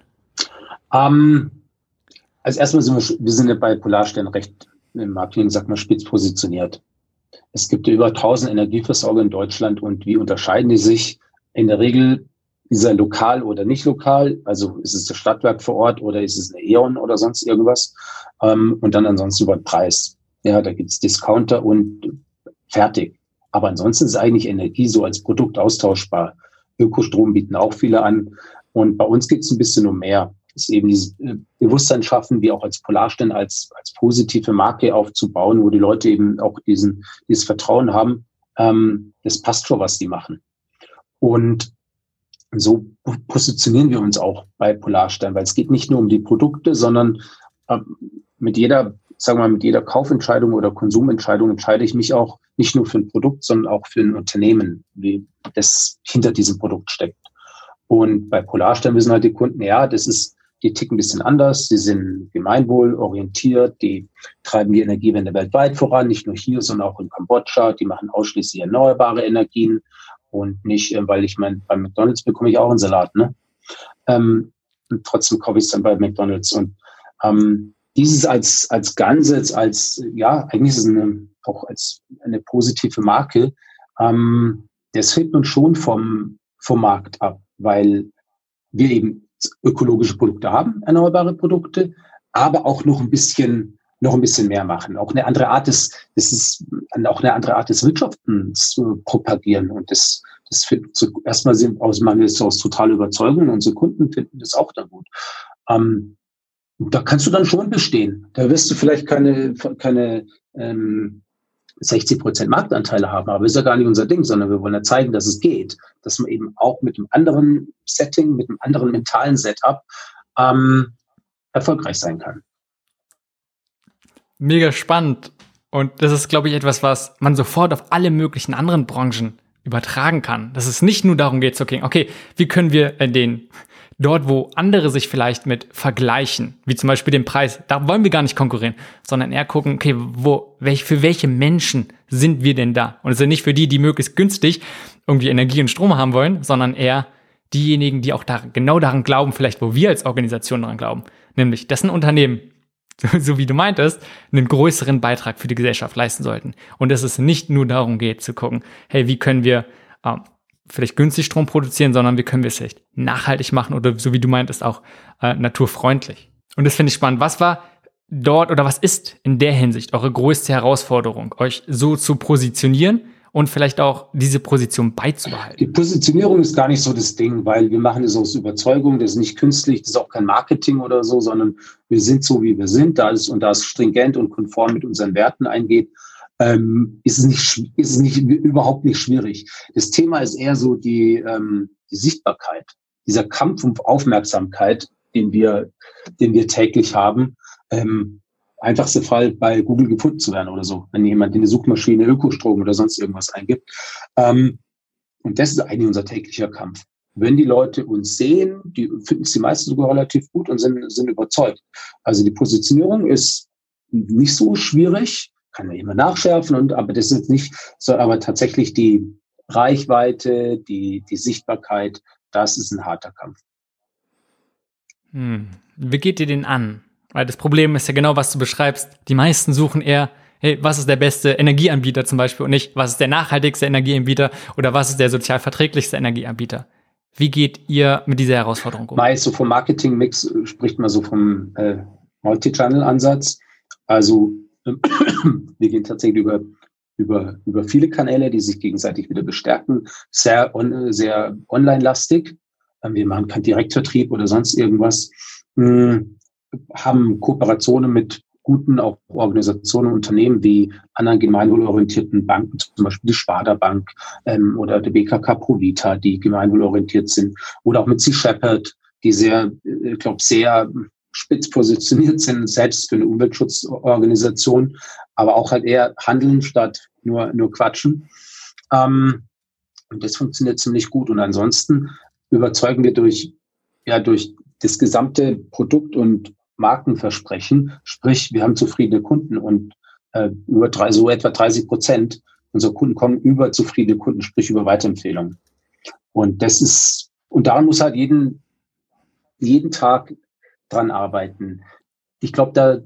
Ähm, also erstmal sind wir, wir sind ja bei Polarstern recht im Marketing, sagt man, spitz positioniert. Es gibt über 1000 Energieversorger in Deutschland und wie unterscheiden die sich? In der Regel ist er lokal oder nicht lokal, also ist es das Stadtwerk vor Ort oder ist es eine E.ON oder sonst irgendwas ähm, und dann ansonsten über den Preis. Ja, da gibt's Discounter und fertig. Aber ansonsten ist eigentlich Energie so als Produkt austauschbar. Ökostrom bieten auch viele an und bei uns geht's ein bisschen um mehr. Ist eben dieses äh, Bewusstsein schaffen, wie auch als Polarstern als, als positive Marke aufzubauen, wo die Leute eben auch diesen, dieses Vertrauen haben, ähm, das passt schon, was die machen. Und so positionieren wir uns auch bei Polarstern, weil es geht nicht nur um die Produkte, sondern äh, mit jeder, sagen wir mal, mit jeder Kaufentscheidung oder Konsumentscheidung entscheide ich mich auch nicht nur für ein Produkt, sondern auch für ein Unternehmen, wie das hinter diesem Produkt steckt. Und bei Polarstern wissen halt die Kunden, ja, das ist, die ticken ein bisschen anders, sie sind gemeinwohlorientiert, die treiben die Energiewende weltweit voran, nicht nur hier, sondern auch in Kambodscha, die machen ausschließlich erneuerbare Energien und nicht, äh, weil ich mein, bei McDonalds bekomme ich auch einen Salat, ne? Ähm, trotzdem kaufe ich es dann bei McDonalds. Und ähm, dieses als, als Ganzes, als, ja, eigentlich ist es eine, auch als eine positive Marke, ähm, das hebt uns schon vom, vom Markt ab, weil wir eben ökologische Produkte haben, erneuerbare Produkte, aber auch noch ein bisschen noch ein bisschen mehr machen. Auch eine andere Art des, das ist auch eine andere Art des Wirtschaftens zu propagieren. Und das, das finden so, erstmal sind aus meiner aus total Überzeugung unsere Kunden finden das auch dann gut. Ähm, da kannst du dann schon bestehen. Da wirst du vielleicht keine, keine ähm, 60 Prozent Marktanteile haben, aber ist ja gar nicht unser Ding, sondern wir wollen ja zeigen, dass es geht, dass man eben auch mit einem anderen Setting, mit einem anderen mentalen Setup ähm, erfolgreich sein kann mega spannend. Und das ist, glaube ich, etwas, was man sofort auf alle möglichen anderen Branchen übertragen kann. Dass es nicht nur darum geht zu okay, okay, wie können wir äh, den dort, wo andere sich vielleicht mit vergleichen, wie zum Beispiel den Preis, da wollen wir gar nicht konkurrieren, sondern eher gucken, okay, wo, welch, für welche Menschen sind wir denn da? Und es sind nicht für die, die möglichst günstig irgendwie Energie und Strom haben wollen, sondern eher diejenigen, die auch da, genau daran glauben, vielleicht wo wir als Organisation daran glauben. Nämlich, dass ein Unternehmen <laughs> so wie du meintest, einen größeren Beitrag für die Gesellschaft leisten sollten. Und dass es nicht nur darum geht zu gucken, hey, wie können wir äh, vielleicht günstig Strom produzieren, sondern wie können wir es vielleicht nachhaltig machen oder so wie du meintest, auch äh, naturfreundlich. Und das finde ich spannend. Was war dort oder was ist in der Hinsicht eure größte Herausforderung, euch so zu positionieren und vielleicht auch diese Position beizubehalten? Die Positionierung ist gar nicht so das Ding, weil wir machen es aus Überzeugung, das ist nicht künstlich, das ist auch kein Marketing oder so, sondern wir sind so, wie wir sind, da ist und da es stringent und konform mit unseren Werten eingeht, ähm, ist es nicht, ist es nicht überhaupt nicht schwierig. Das Thema ist eher so die, ähm, die Sichtbarkeit, dieser Kampf um Aufmerksamkeit, den wir, den wir täglich haben. Ähm, einfachste Fall bei Google gefunden zu werden oder so, wenn jemand in die Suchmaschine Ökostrom oder sonst irgendwas eingibt. Ähm, und das ist eigentlich unser täglicher Kampf. Wenn die Leute uns sehen, die finden es die meisten sogar relativ gut und sind, sind überzeugt. Also die Positionierung ist nicht so schwierig, kann man immer nachschärfen, und, aber das ist nicht so, aber tatsächlich die Reichweite, die, die Sichtbarkeit, das ist ein harter Kampf. Hm. Wie geht ihr den an? Weil das Problem ist ja genau, was du beschreibst. Die meisten suchen eher, hey, was ist der beste Energieanbieter zum Beispiel und nicht, was ist der nachhaltigste Energieanbieter oder was ist der sozial verträglichste Energieanbieter. Wie geht ihr mit dieser Herausforderung um? Meist so vom Marketing-Mix spricht man so vom äh, Multi-Channel-Ansatz. Also <clears throat> wir gehen tatsächlich über, über, über viele Kanäle, die sich gegenseitig wieder bestärken, sehr, on, sehr online-lastig. Ähm, wir machen keinen Direktvertrieb oder sonst irgendwas. Hm, haben Kooperationen mit guten auch Organisationen, Unternehmen wie anderen gemeinwohlorientierten Banken, zum Beispiel die Sparda Bank ähm, oder der BKK Provita, die gemeinwohlorientiert sind, oder auch mit Sea Shepherd, die sehr, äh, ich glaube, sehr spitz positioniert sind, selbst für eine Umweltschutzorganisation, aber auch halt eher handeln statt nur, nur quatschen. Ähm, und das funktioniert ziemlich gut. Und ansonsten überzeugen wir durch, ja, durch das gesamte Produkt und Markenversprechen, sprich, wir haben zufriedene Kunden und äh, über drei, so etwa 30 Prozent unserer Kunden kommen über zufriedene Kunden, sprich über Weiterempfehlungen. Und das ist, und daran muss halt jeden, jeden Tag dran arbeiten. Ich glaube, da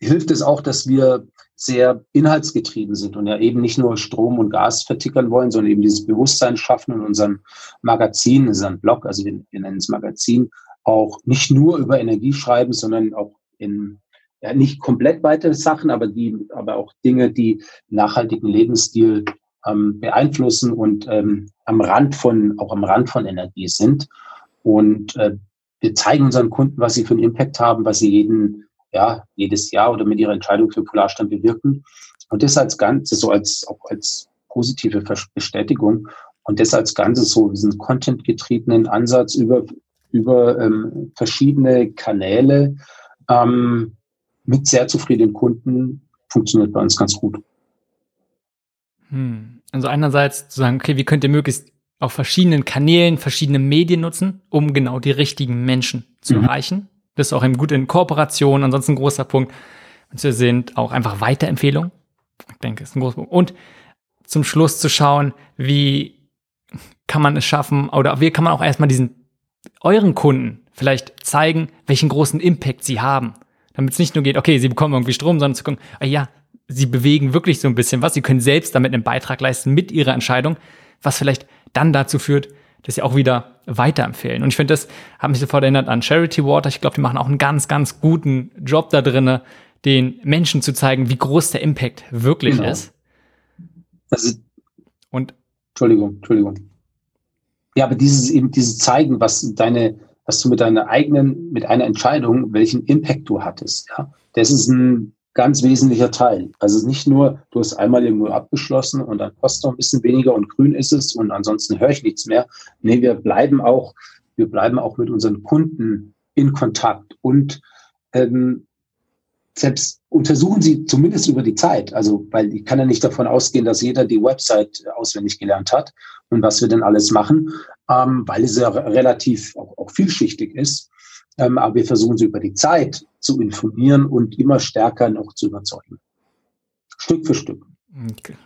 hilft es auch, dass wir sehr inhaltsgetrieben sind und ja eben nicht nur Strom und Gas vertickern wollen, sondern eben dieses Bewusstsein schaffen in unserem Magazin, in unserem Blog, also wir, wir nennen es Magazin, auch nicht nur über Energie schreiben, sondern auch in ja, nicht komplett weitere Sachen, aber die, aber auch Dinge, die nachhaltigen Lebensstil ähm, beeinflussen und ähm, am Rand von, auch am Rand von Energie sind. Und äh, wir zeigen unseren Kunden, was sie für einen Impact haben, was sie jeden, ja, jedes Jahr oder mit ihrer Entscheidung für Polarstand bewirken. Und das als Ganze, so als, auch als positive Bestätigung. Und das als Ganzes so diesen content-getriebenen Ansatz über über ähm, verschiedene Kanäle ähm, mit sehr zufriedenen Kunden funktioniert bei uns ganz gut. Hm. Also einerseits zu sagen, okay, wie könnt ihr möglichst auf verschiedenen Kanälen verschiedene Medien nutzen, um genau die richtigen Menschen zu mhm. erreichen. Das ist auch eben gut in Kooperation. Ansonsten ein großer Punkt. Und wir sind auch einfach Weiterempfehlungen. Ich denke, ist ein großer Punkt. Und zum Schluss zu schauen, wie kann man es schaffen oder wie kann man auch erstmal diesen euren Kunden vielleicht zeigen, welchen großen Impact sie haben. Damit es nicht nur geht, okay, sie bekommen irgendwie Strom, sondern zu gucken, ah ja, sie bewegen wirklich so ein bisschen was, sie können selbst damit einen Beitrag leisten mit ihrer Entscheidung, was vielleicht dann dazu führt, dass sie auch wieder weiterempfehlen. Und ich finde, das hat mich sofort erinnert an Charity Water. Ich glaube, die machen auch einen ganz, ganz guten Job da drinnen, den Menschen zu zeigen, wie groß der Impact wirklich genau. ist. Also, und Entschuldigung, Entschuldigung. Ja, aber dieses eben dieses zeigen, was deine, was du mit deiner eigenen, mit einer Entscheidung, welchen Impact du hattest, ja, das ist ein ganz wesentlicher Teil. Also nicht nur, du hast einmal irgendwo abgeschlossen und dann kostet noch ein bisschen weniger und grün ist es und ansonsten höre ich nichts mehr. Nee, wir bleiben auch, wir bleiben auch mit unseren Kunden in Kontakt und ähm, selbst untersuchen Sie zumindest über die Zeit. Also, weil ich kann ja nicht davon ausgehen, dass jeder die Website auswendig gelernt hat und was wir denn alles machen, ähm, weil es ja relativ auch, auch vielschichtig ist. Ähm, aber wir versuchen sie über die Zeit zu informieren und immer stärker noch zu überzeugen. Stück für Stück. Okay.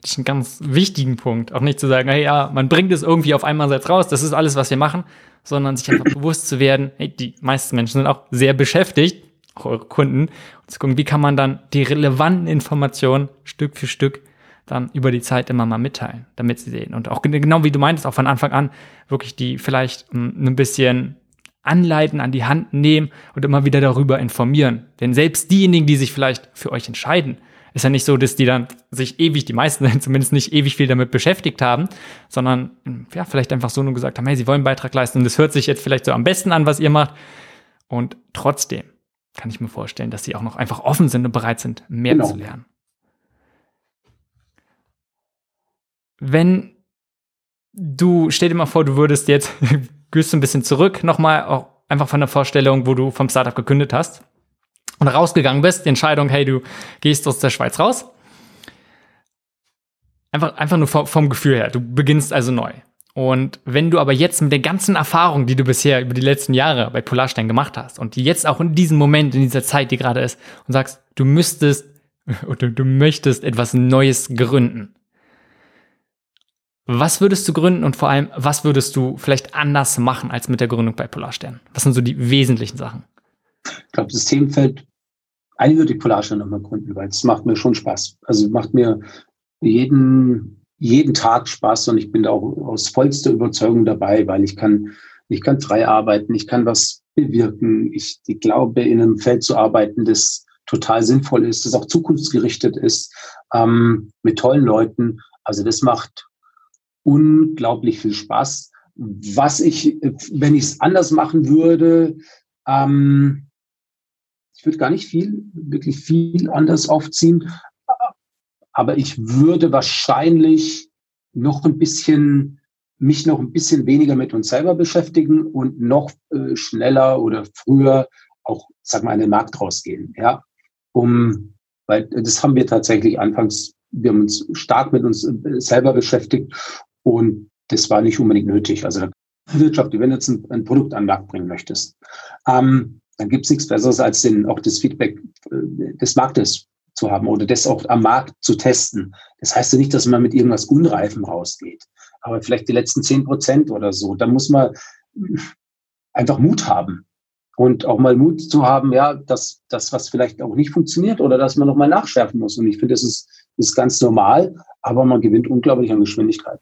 Das ist ein ganz wichtigen Punkt. Auch nicht zu sagen, hey, ja, man bringt es irgendwie auf einmal selbst raus, das ist alles, was wir machen, sondern sich einfach <clears throat> bewusst zu werden, hey, die meisten Menschen sind auch sehr beschäftigt, auch eure Kunden, und zu gucken, wie kann man dann die relevanten Informationen Stück für Stück dann über die Zeit immer mal mitteilen, damit sie sehen. Und auch genau wie du meintest, auch von Anfang an wirklich die vielleicht hm, ein bisschen anleiten, an die Hand nehmen und immer wieder darüber informieren. Denn selbst diejenigen, die sich vielleicht für euch entscheiden, ist ja nicht so, dass die dann sich ewig, die meisten <laughs> zumindest nicht ewig viel damit beschäftigt haben, sondern ja, vielleicht einfach so nur gesagt haben, hey, sie wollen einen Beitrag leisten und das hört sich jetzt vielleicht so am besten an, was ihr macht. Und trotzdem kann ich mir vorstellen, dass sie auch noch einfach offen sind und bereit sind, mehr genau. zu lernen. wenn du, stell dir mal vor, du würdest jetzt, gehst du ein bisschen zurück, nochmal auch einfach von der Vorstellung, wo du vom Startup gekündigt hast und rausgegangen bist, die Entscheidung, hey, du gehst aus der Schweiz raus. Einfach, einfach nur vom, Gefühl her. Du beginnst also neu. Und wenn du aber jetzt mit der ganzen Erfahrung, die du bisher über die letzten Jahre bei Polarstein gemacht hast und die jetzt auch in diesem Moment, in dieser Zeit, die gerade ist, und sagst, du müsstest <laughs> oder du möchtest etwas Neues gründen. Was würdest du gründen und vor allem, was würdest du vielleicht anders machen als mit der Gründung bei Polarstern? Was sind so die wesentlichen Sachen? Ich glaube, das Themenfeld, eigentlich würde ich Polarstern nochmal gründen, weil es macht mir schon Spaß. Also macht mir jeden jeden Tag Spaß und ich bin da auch aus vollster Überzeugung dabei, weil ich kann, ich kann frei arbeiten, ich kann was bewirken. Ich, ich glaube, in einem Feld zu arbeiten, das total sinnvoll ist, das auch zukunftsgerichtet ist, ähm, mit tollen Leuten. Also das macht unglaublich viel Spaß. Was ich, wenn ich es anders machen würde, ähm, ich würde gar nicht viel, wirklich viel anders aufziehen, aber ich würde wahrscheinlich noch ein bisschen mich noch ein bisschen weniger mit uns selber beschäftigen und noch äh, schneller oder früher auch, sag mal, an den Markt rausgehen, ja, um, weil das haben wir tatsächlich anfangs, wir haben uns stark mit uns äh, selber beschäftigt und das war nicht unbedingt nötig. Also Wirtschaft, wenn du jetzt ein, ein Produkt an den Markt bringen möchtest, ähm, dann gibt es nichts Besseres als den, auch das Feedback äh, des Marktes zu haben oder das auch am Markt zu testen. Das heißt ja nicht, dass man mit irgendwas Unreifem rausgeht, aber vielleicht die letzten zehn Prozent oder so. Da muss man einfach Mut haben und auch mal Mut zu haben, ja, dass das, was vielleicht auch nicht funktioniert oder dass man nochmal nachschärfen muss. Und ich finde, das ist, ist ganz normal, aber man gewinnt unglaublich an Geschwindigkeit.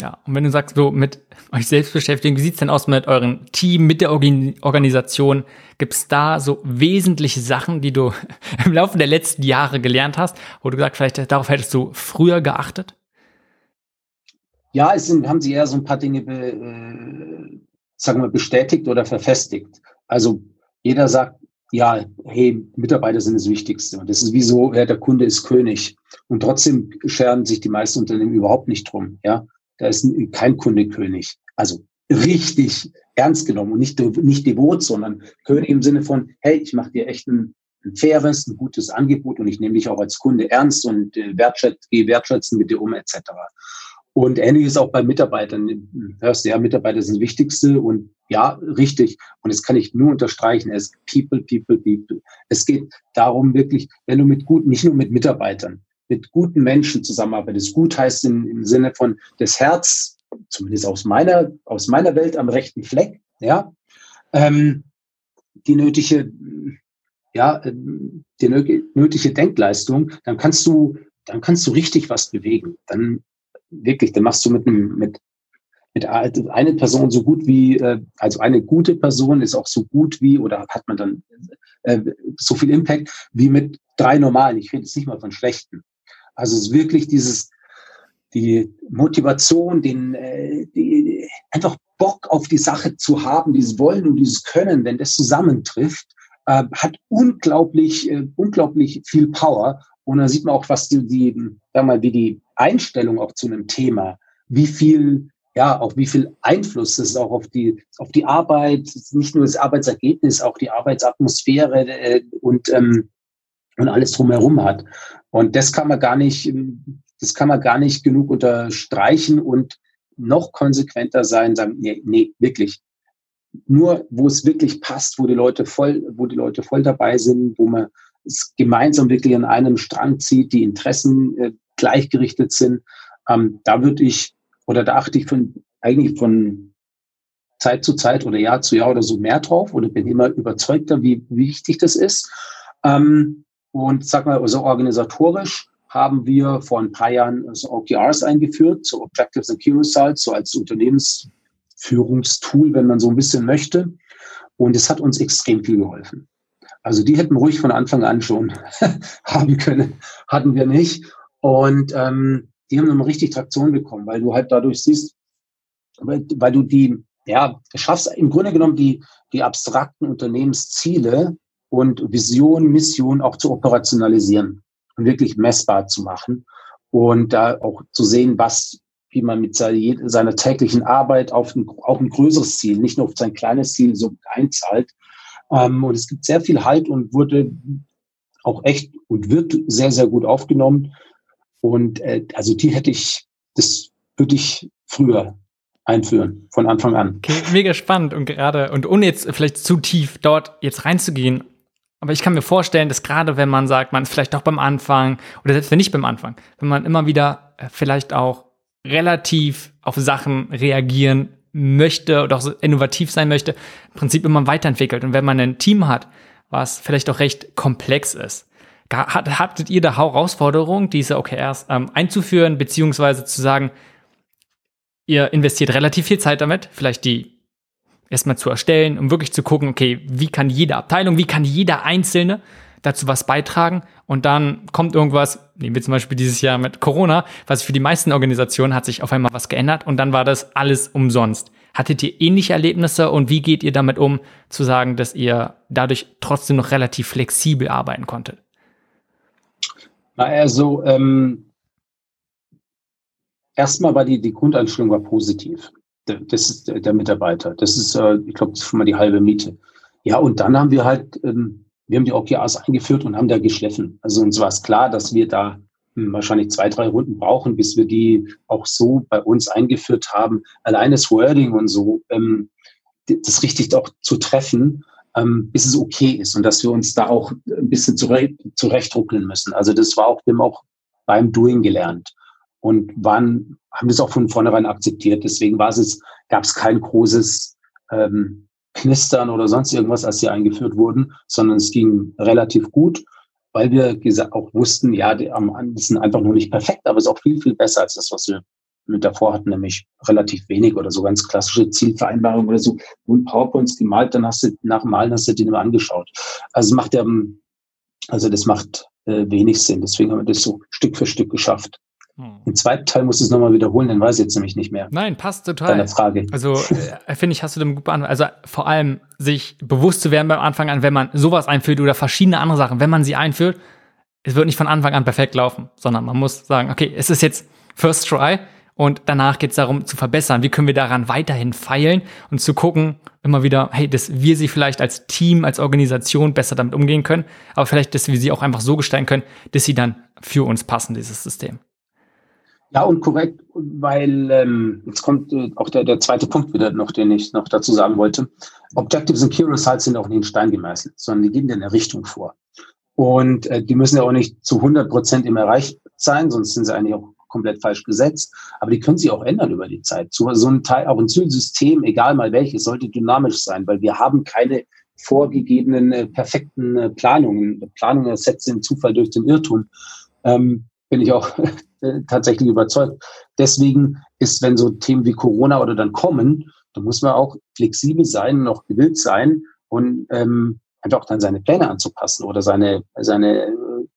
Ja, und wenn du sagst, so mit euch selbst beschäftigen, wie sieht's denn aus mit eurem Team, mit der Organisation? Gibt's da so wesentliche Sachen, die du <laughs> im Laufe der letzten Jahre gelernt hast, wo du gesagt, vielleicht darauf hättest du früher geachtet? Ja, es sind, haben sie eher so ein paar Dinge, be, äh, sagen wir, bestätigt oder verfestigt. Also jeder sagt, ja, hey, Mitarbeiter sind das Wichtigste. Und das ist wie so, ja, der Kunde ist König. Und trotzdem scheren sich die meisten Unternehmen überhaupt nicht drum. Ja, da ist kein Kunde König. Also richtig ernst genommen und nicht, nicht devot, sondern König im Sinne von, hey, ich mache dir echt ein, ein faires, ein gutes Angebot und ich nehme dich auch als Kunde ernst und äh, wertschätze, gehe wertschätzen mit dir um, etc. Und ähnliches auch bei Mitarbeitern. Hörst du, ja, Mitarbeiter sind das Wichtigste und ja, richtig. Und das kann ich nur unterstreichen. Es People, People, People. Es geht darum wirklich, wenn du mit guten, nicht nur mit Mitarbeitern, mit guten Menschen zusammenarbeitest. Gut heißt im, im Sinne von das Herz, zumindest aus meiner, aus meiner Welt am rechten Fleck, ja, ähm, die nötige, ja, die nötige Denkleistung, dann kannst du, dann kannst du richtig was bewegen. Dann wirklich, dann machst du mit einem, mit, mit einer Person so gut wie, äh, also eine gute Person ist auch so gut wie, oder hat man dann äh, so viel Impact wie mit drei normalen. Ich rede jetzt nicht mal von schlechten. Also es ist wirklich dieses, die Motivation, den, äh, die, einfach Bock auf die Sache zu haben, dieses Wollen und dieses Können, wenn das zusammentrifft, hat unglaublich, unglaublich viel Power. Und da sieht man auch, was die, die, sag mal, wie die Einstellung auch zu einem Thema, wie viel, ja, auch wie viel Einfluss das auch auf die, auf die Arbeit, nicht nur das Arbeitsergebnis, auch die Arbeitsatmosphäre äh, und, ähm, und alles drumherum hat. Und das kann man gar nicht, das kann man gar nicht genug unterstreichen und noch konsequenter sein, sagen, nee, nee, wirklich. Nur wo es wirklich passt, wo die Leute voll, wo die Leute voll dabei sind, wo man es gemeinsam wirklich an einem Strang zieht, die Interessen äh, gleichgerichtet sind, ähm, da würde ich oder da achte ich von eigentlich von Zeit zu Zeit oder Jahr zu Jahr oder so mehr drauf oder bin immer überzeugter, wie, wie wichtig das ist. Ähm, und sag mal, also organisatorisch haben wir vor ein paar Jahren so OKRs eingeführt, so Objectives and Key Results, so als Unternehmensführungstool, wenn man so ein bisschen möchte. Und es hat uns extrem viel geholfen. Also die hätten ruhig von Anfang an schon <laughs> haben können, hatten wir nicht. Und ähm, die haben dann richtig Traktion bekommen, weil du halt dadurch siehst, weil, weil du die, ja, schaffst im Grunde genommen die, die abstrakten Unternehmensziele und Vision, Mission auch zu operationalisieren und wirklich messbar zu machen und da auch zu sehen, was, wie man mit seiner täglichen Arbeit auf ein, auch ein größeres Ziel, nicht nur auf sein kleines Ziel so einzahlt. Ähm, und es gibt sehr viel Halt und wurde auch echt und wird sehr, sehr gut aufgenommen. Und äh, also die hätte ich, das würde ich früher einführen, von Anfang an. Okay, mega spannend und gerade, und ohne jetzt vielleicht zu tief dort jetzt reinzugehen, aber ich kann mir vorstellen, dass gerade wenn man sagt, man ist vielleicht doch beim Anfang oder selbst wenn nicht beim Anfang, wenn man immer wieder äh, vielleicht auch relativ auf Sachen reagieren möchte oder auch so innovativ sein möchte, im Prinzip immer weiterentwickelt. Und wenn man ein Team hat, was vielleicht auch recht komplex ist, hattet ihr da Herausforderungen, diese OKRs ähm, einzuführen, beziehungsweise zu sagen, ihr investiert relativ viel Zeit damit, vielleicht die erstmal zu erstellen, um wirklich zu gucken, okay, wie kann jede Abteilung, wie kann jeder Einzelne dazu was beitragen und dann kommt irgendwas, nehmen wir zum Beispiel dieses Jahr mit Corona, was für die meisten Organisationen hat sich auf einmal was geändert und dann war das alles umsonst. Hattet ihr ähnliche Erlebnisse und wie geht ihr damit um, zu sagen, dass ihr dadurch trotzdem noch relativ flexibel arbeiten konntet? Na, also ähm, erstmal war die, die Grundeinstellung war positiv. Das ist der Mitarbeiter. Das ist, äh, ich glaube, schon mal die halbe Miete. Ja, und dann haben wir halt, ähm, wir haben die OKRs eingeführt und haben da geschliffen. Also uns war es klar, dass wir da hm, wahrscheinlich zwei, drei Runden brauchen, bis wir die auch so bei uns eingeführt haben. Allein das Wording und so, ähm, das richtig auch zu treffen, ähm, bis es okay ist und dass wir uns da auch ein bisschen zurecht, zurechtruckeln müssen. Also das war auch, wir haben auch beim Doing gelernt und waren, haben das auch von vornherein akzeptiert. Deswegen war es, gab es kein großes ähm, Knistern oder sonst irgendwas, als sie eingeführt wurden, sondern es ging relativ gut, weil wir auch wussten, ja, die, die sind einfach nur nicht perfekt, aber es ist auch viel, viel besser als das, was wir mit davor hatten, nämlich relativ wenig oder so ganz klassische Zielvereinbarungen oder so. Und PowerPoints gemalt, dann hast du nach dem Malen hast du die nur angeschaut. Also macht der, also das macht äh, wenig Sinn. Deswegen haben wir das so Stück für Stück geschafft. Hm. Im zweiten Teil musst du es nochmal wiederholen, den weiß ich jetzt nämlich nicht mehr. Nein, passt total. Deine Frage. Also, <laughs> äh, finde ich, hast du dem gut beantwortet. Also, vor allem sich bewusst zu werden beim Anfang an, wenn man sowas einführt oder verschiedene andere Sachen, wenn man sie einführt, es wird nicht von Anfang an perfekt laufen, sondern man muss sagen, okay, es ist jetzt First Try und danach geht es darum zu verbessern. Wie können wir daran weiterhin feilen und zu gucken, immer wieder, hey, dass wir sie vielleicht als Team, als Organisation besser damit umgehen können, aber vielleicht, dass wir sie auch einfach so gestalten können, dass sie dann für uns passen, dieses System. Ja, und korrekt, weil ähm, jetzt kommt äh, auch der, der zweite Punkt wieder noch, den ich noch dazu sagen wollte. Objectives und Key Results sind auch nicht in Stein gemeißelt, sondern die geben dir eine Richtung vor. Und äh, die müssen ja auch nicht zu 100 Prozent immer erreicht sein, sonst sind sie eigentlich auch komplett falsch gesetzt. Aber die können sich auch ändern über die Zeit. So, so ein Teil, auch ein Zielsystem, egal mal welches, sollte dynamisch sein, weil wir haben keine vorgegebenen äh, perfekten äh, Planungen. Planungen ersetzt den Zufall durch den Irrtum. Ähm, bin ich auch <laughs> äh, tatsächlich überzeugt. Deswegen ist, wenn so Themen wie Corona oder dann kommen, dann muss man auch flexibel sein, noch gewillt sein und ähm, einfach dann seine Pläne anzupassen oder seine, seine äh,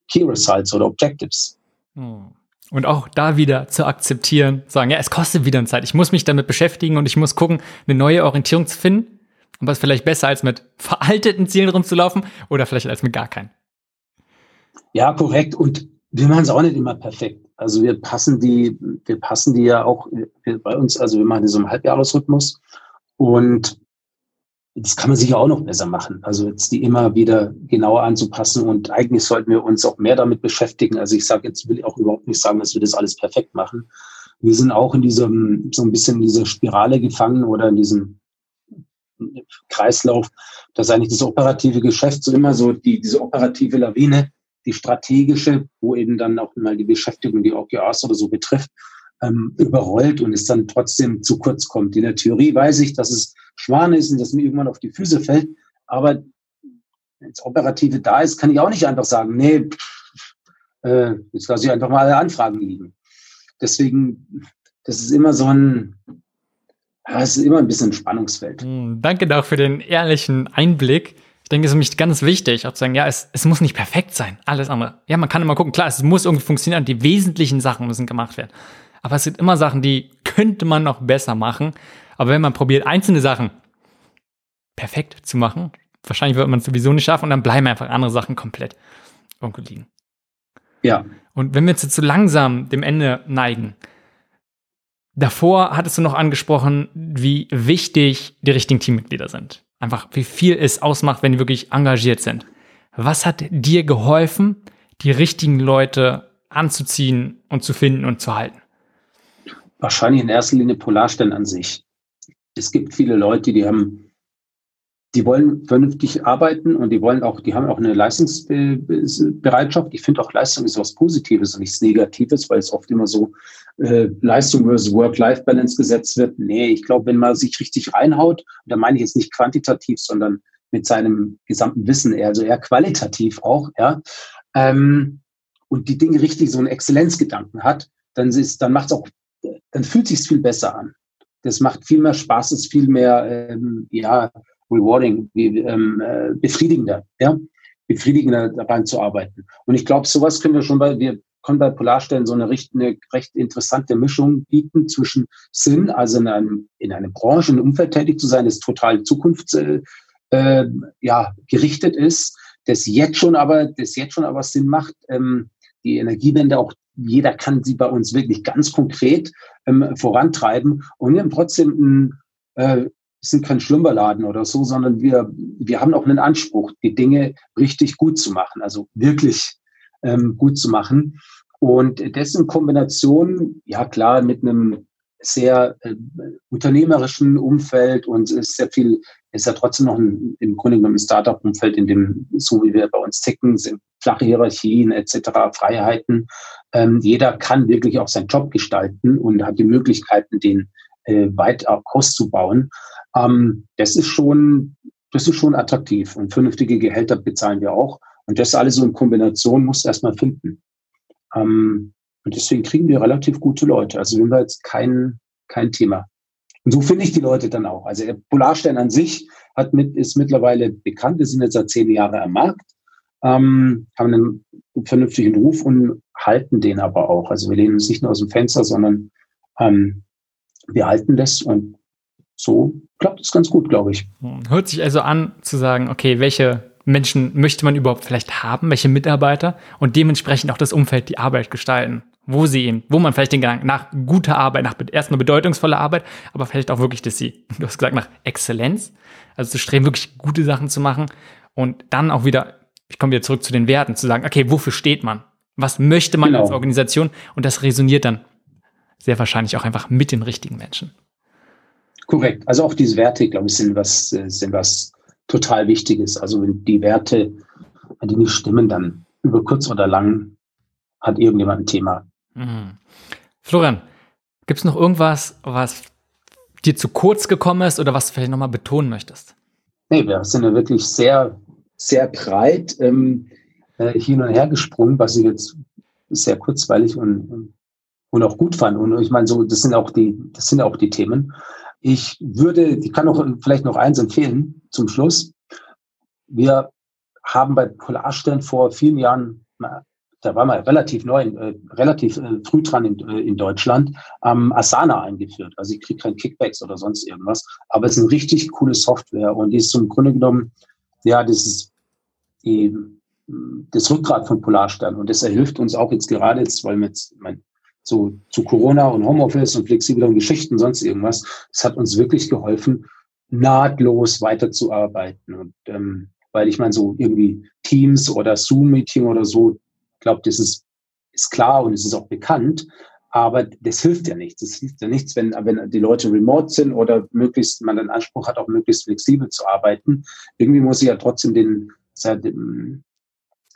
Key Results oder Objectives. Hm. Und auch da wieder zu akzeptieren, sagen, ja, es kostet wieder Zeit. Ich muss mich damit beschäftigen und ich muss gucken, eine neue Orientierung zu finden. Es ist vielleicht besser, als mit <laughs> veralteten Zielen rumzulaufen oder vielleicht als mit gar keinen. Ja, korrekt. Und wir machen es auch nicht immer perfekt. Also wir passen die, wir passen die ja auch bei uns, also wir machen die so im Halbjahresrhythmus und das kann man sicher auch noch besser machen. Also jetzt die immer wieder genauer anzupassen und eigentlich sollten wir uns auch mehr damit beschäftigen. Also ich sage jetzt will ich auch überhaupt nicht sagen, dass wir das alles perfekt machen. Wir sind auch in diesem so ein bisschen in dieser Spirale gefangen oder in diesem Kreislauf, dass eigentlich das operative Geschäft so immer so die diese operative Lawine die strategische, wo eben dann auch mal die Beschäftigung, die OKRs oder so betrifft, ähm, überrollt und es dann trotzdem zu kurz kommt. In der Theorie weiß ich, dass es Schwan ist und dass mir irgendwann auf die Füße fällt, aber wenn das Operative da ist, kann ich auch nicht einfach sagen, nee, äh, jetzt lasse ich einfach mal alle Anfragen liegen. Deswegen, das ist immer so ein, es ist immer ein bisschen Spannungsfeld. Hm, danke auch für den ehrlichen Einblick. Ich denke, es ist nämlich ganz wichtig, auch zu sagen, ja, es, es muss nicht perfekt sein, alles andere. Ja, man kann immer gucken, klar, es muss irgendwie funktionieren, die wesentlichen Sachen müssen gemacht werden. Aber es sind immer Sachen, die könnte man noch besser machen. Aber wenn man probiert, einzelne Sachen perfekt zu machen, wahrscheinlich wird man es sowieso nicht schaffen und dann bleiben einfach andere Sachen komplett irgendwo liegen. Ja. Und wenn wir jetzt so langsam dem Ende neigen, davor hattest du noch angesprochen, wie wichtig die richtigen Teammitglieder sind. einfach wie viel es ausmacht, wenn die wirklich engagiert sind. Was hat dir geholfen, die richtigen Leute anzuziehen und zu finden und zu halten? Wahrscheinlich in erster Linie Polarstern an sich. Es gibt viele Leute, die haben die wollen vernünftig arbeiten und die wollen auch, die haben auch eine Leistungsbereitschaft. Ich finde auch Leistung ist was Positives und nichts Negatives, weil es oft immer so äh, Leistung versus Work-Life-Balance gesetzt wird. Nee, ich glaube, wenn man sich richtig reinhaut, und da meine ich jetzt nicht quantitativ, sondern mit seinem gesamten Wissen, eher, also eher qualitativ auch, ja, ähm, und die Dinge richtig so einen Exzellenzgedanken hat, dann dann macht es auch, dann fühlt sich viel besser an. Das macht viel mehr Spaß, ist viel mehr, ähm, ja, rewarding, wie, ähm, äh, befriedigender, ja, befriedigender daran zu arbeiten. Und ich glaube, sowas können wir schon bei, wir können bei Polarstellen so eine recht, eine recht interessante Mischung bieten zwischen Sinn, also in einem, in einem Branche, in einem Umfeld tätig zu sein, das total zukunfts, äh, äh, ja, gerichtet ist, das jetzt schon aber, das jetzt schon aber Sinn macht, ähm, die Energiewende auch jeder kann sie bei uns wirklich ganz konkret ähm, vorantreiben und wir haben trotzdem ein, äh, sind kein Schlumberladen oder so, sondern wir, wir haben auch einen Anspruch, die Dinge richtig gut zu machen, also wirklich ähm, gut zu machen. Und das in Kombination, ja klar, mit einem sehr äh, unternehmerischen Umfeld und es ist sehr viel, ist ja trotzdem noch ein, im Grunde genommen ein Startup-Umfeld, in dem, so wie wir bei uns ticken, sind flache Hierarchien etc., Freiheiten. Ähm, jeder kann wirklich auch seinen Job gestalten und hat die Möglichkeiten, den äh, weit auszubauen. Ähm, das ist schon, das ist schon attraktiv und vernünftige Gehälter bezahlen wir auch. Und das alles so in Kombination musst du erstmal finden. Ähm, und deswegen kriegen wir relativ gute Leute. Also wir haben jetzt kein, kein Thema. Und so finde ich die Leute dann auch. Also der Polarstern an sich hat mit, ist mittlerweile bekannt. Wir sind jetzt seit zehn Jahren am Markt, ähm, haben einen vernünftigen Ruf und halten den aber auch. Also wir lehnen uns nicht nur aus dem Fenster, sondern ähm, wir halten das und so klappt es ganz gut, glaube ich. Hört sich also an zu sagen, okay, welche Menschen möchte man überhaupt vielleicht haben, welche Mitarbeiter und dementsprechend auch das Umfeld, die Arbeit gestalten. Wo sie eben, wo man vielleicht den Gedanken nach guter Arbeit, nach erstmal bedeutungsvoller Arbeit, aber vielleicht auch wirklich das sie. Du hast gesagt, nach Exzellenz, also zu streben, wirklich gute Sachen zu machen und dann auch wieder, ich komme wieder zurück zu den Werten, zu sagen, okay, wofür steht man? Was möchte man genau. als Organisation? Und das resoniert dann sehr wahrscheinlich auch einfach mit den richtigen Menschen. Korrekt. Also auch diese Werte, glaube ich, sind was, sind was total Wichtiges. Also wenn die Werte, wenn die nicht stimmen, dann über kurz oder lang hat irgendjemand ein Thema. Mhm. Florian, gibt es noch irgendwas, was dir zu kurz gekommen ist oder was du vielleicht nochmal betonen möchtest? Nee, wir sind ja wirklich sehr, sehr breit ähm, äh, hin und her gesprungen, was ich jetzt sehr kurzweilig und, und auch gut fand. Und ich meine, so, das sind auch die, das sind auch die Themen. Ich würde, ich kann noch vielleicht noch eins empfehlen zum Schluss. Wir haben bei Polarstern vor vielen Jahren, da war man relativ neu, äh, relativ äh, früh dran in, äh, in Deutschland, ähm, Asana eingeführt. Also ich kriege kein Kickbacks oder sonst irgendwas, aber es ist eine richtig coole Software und die ist zum Grunde genommen, ja, das ist die, das Rückgrat von Polarstern und das hilft uns auch jetzt gerade jetzt, weil wir jetzt, mein, so zu Corona und Homeoffice und flexibleren Geschichten, sonst irgendwas. Es hat uns wirklich geholfen, nahtlos weiterzuarbeiten. Und ähm, weil ich meine, so irgendwie Teams oder Zoom-Meeting oder so, ich glaube, das ist, ist klar und es ist auch bekannt. Aber das hilft ja nichts. Es hilft ja nichts, wenn, wenn die Leute remote sind oder möglichst man den Anspruch hat, auch möglichst flexibel zu arbeiten. Irgendwie muss ich ja trotzdem den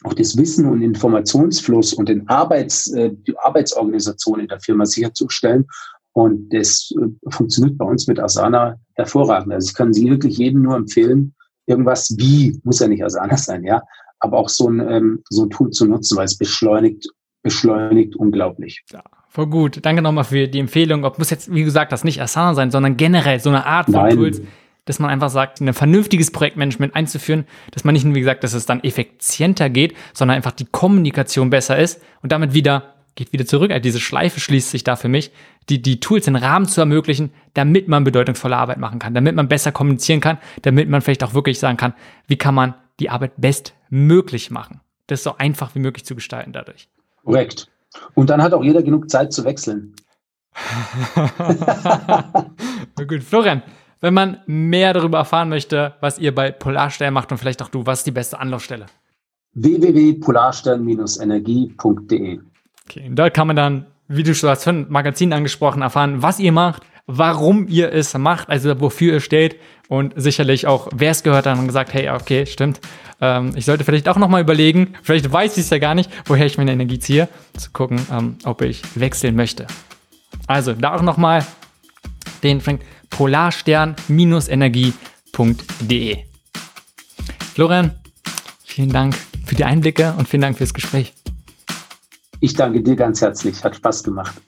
auch das Wissen und Informationsfluss und den Arbeits, äh, die Arbeitsorganisation in der Firma sicherzustellen. Und das äh, funktioniert bei uns mit Asana hervorragend. Also ich kann Sie wirklich jedem nur empfehlen, irgendwas wie, muss ja nicht Asana sein, ja, aber auch so ein, ähm, so ein Tool zu nutzen, weil es beschleunigt, beschleunigt unglaublich. Ja, voll gut. Danke nochmal für die Empfehlung. Ob muss jetzt, wie gesagt, das nicht Asana sein, sondern generell so eine Art von Nein. Tools, dass man einfach sagt, ein vernünftiges Projektmanagement einzuführen, dass man nicht nur, wie gesagt, dass es dann effizienter geht, sondern einfach die Kommunikation besser ist und damit wieder, geht wieder zurück, also diese Schleife schließt sich da für mich, die, die Tools in Rahmen zu ermöglichen, damit man bedeutungsvolle Arbeit machen kann, damit man besser kommunizieren kann, damit man vielleicht auch wirklich sagen kann, wie kann man die Arbeit bestmöglich machen. Das so einfach wie möglich zu gestalten dadurch. Korrekt. Und dann hat auch jeder genug Zeit zu wechseln. <laughs> gut, Florian, wenn man mehr darüber erfahren möchte, was ihr bei Polarstern macht und vielleicht auch du, was ist die beste Anlaufstelle? www.polarstern-energie.de Okay, und da kann man dann, wie du schon hast von Magazin angesprochen, erfahren, was ihr macht, warum ihr es macht, also wofür ihr steht und sicherlich auch, wer es gehört hat und gesagt, hey, okay, stimmt, ähm, ich sollte vielleicht auch nochmal überlegen, vielleicht weiß ich es ja gar nicht, woher ich meine Energie ziehe, zu gucken, ähm, ob ich wechseln möchte. Also, da auch nochmal den polarstern-energie.de. Florian, vielen Dank für die Einblicke und vielen Dank fürs Gespräch. Ich danke dir ganz herzlich, hat Spaß gemacht.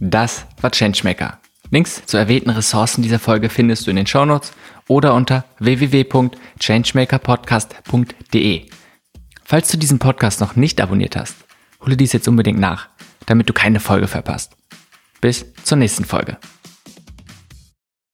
Das war Changemaker. Links zu erwähnten Ressourcen dieser Folge findest du in den Shownotes oder unter www.changemakerpodcast.de. Falls du diesen Podcast noch nicht abonniert hast, hole dies jetzt unbedingt nach, damit du keine Folge verpasst. Bis zur nächsten Folge.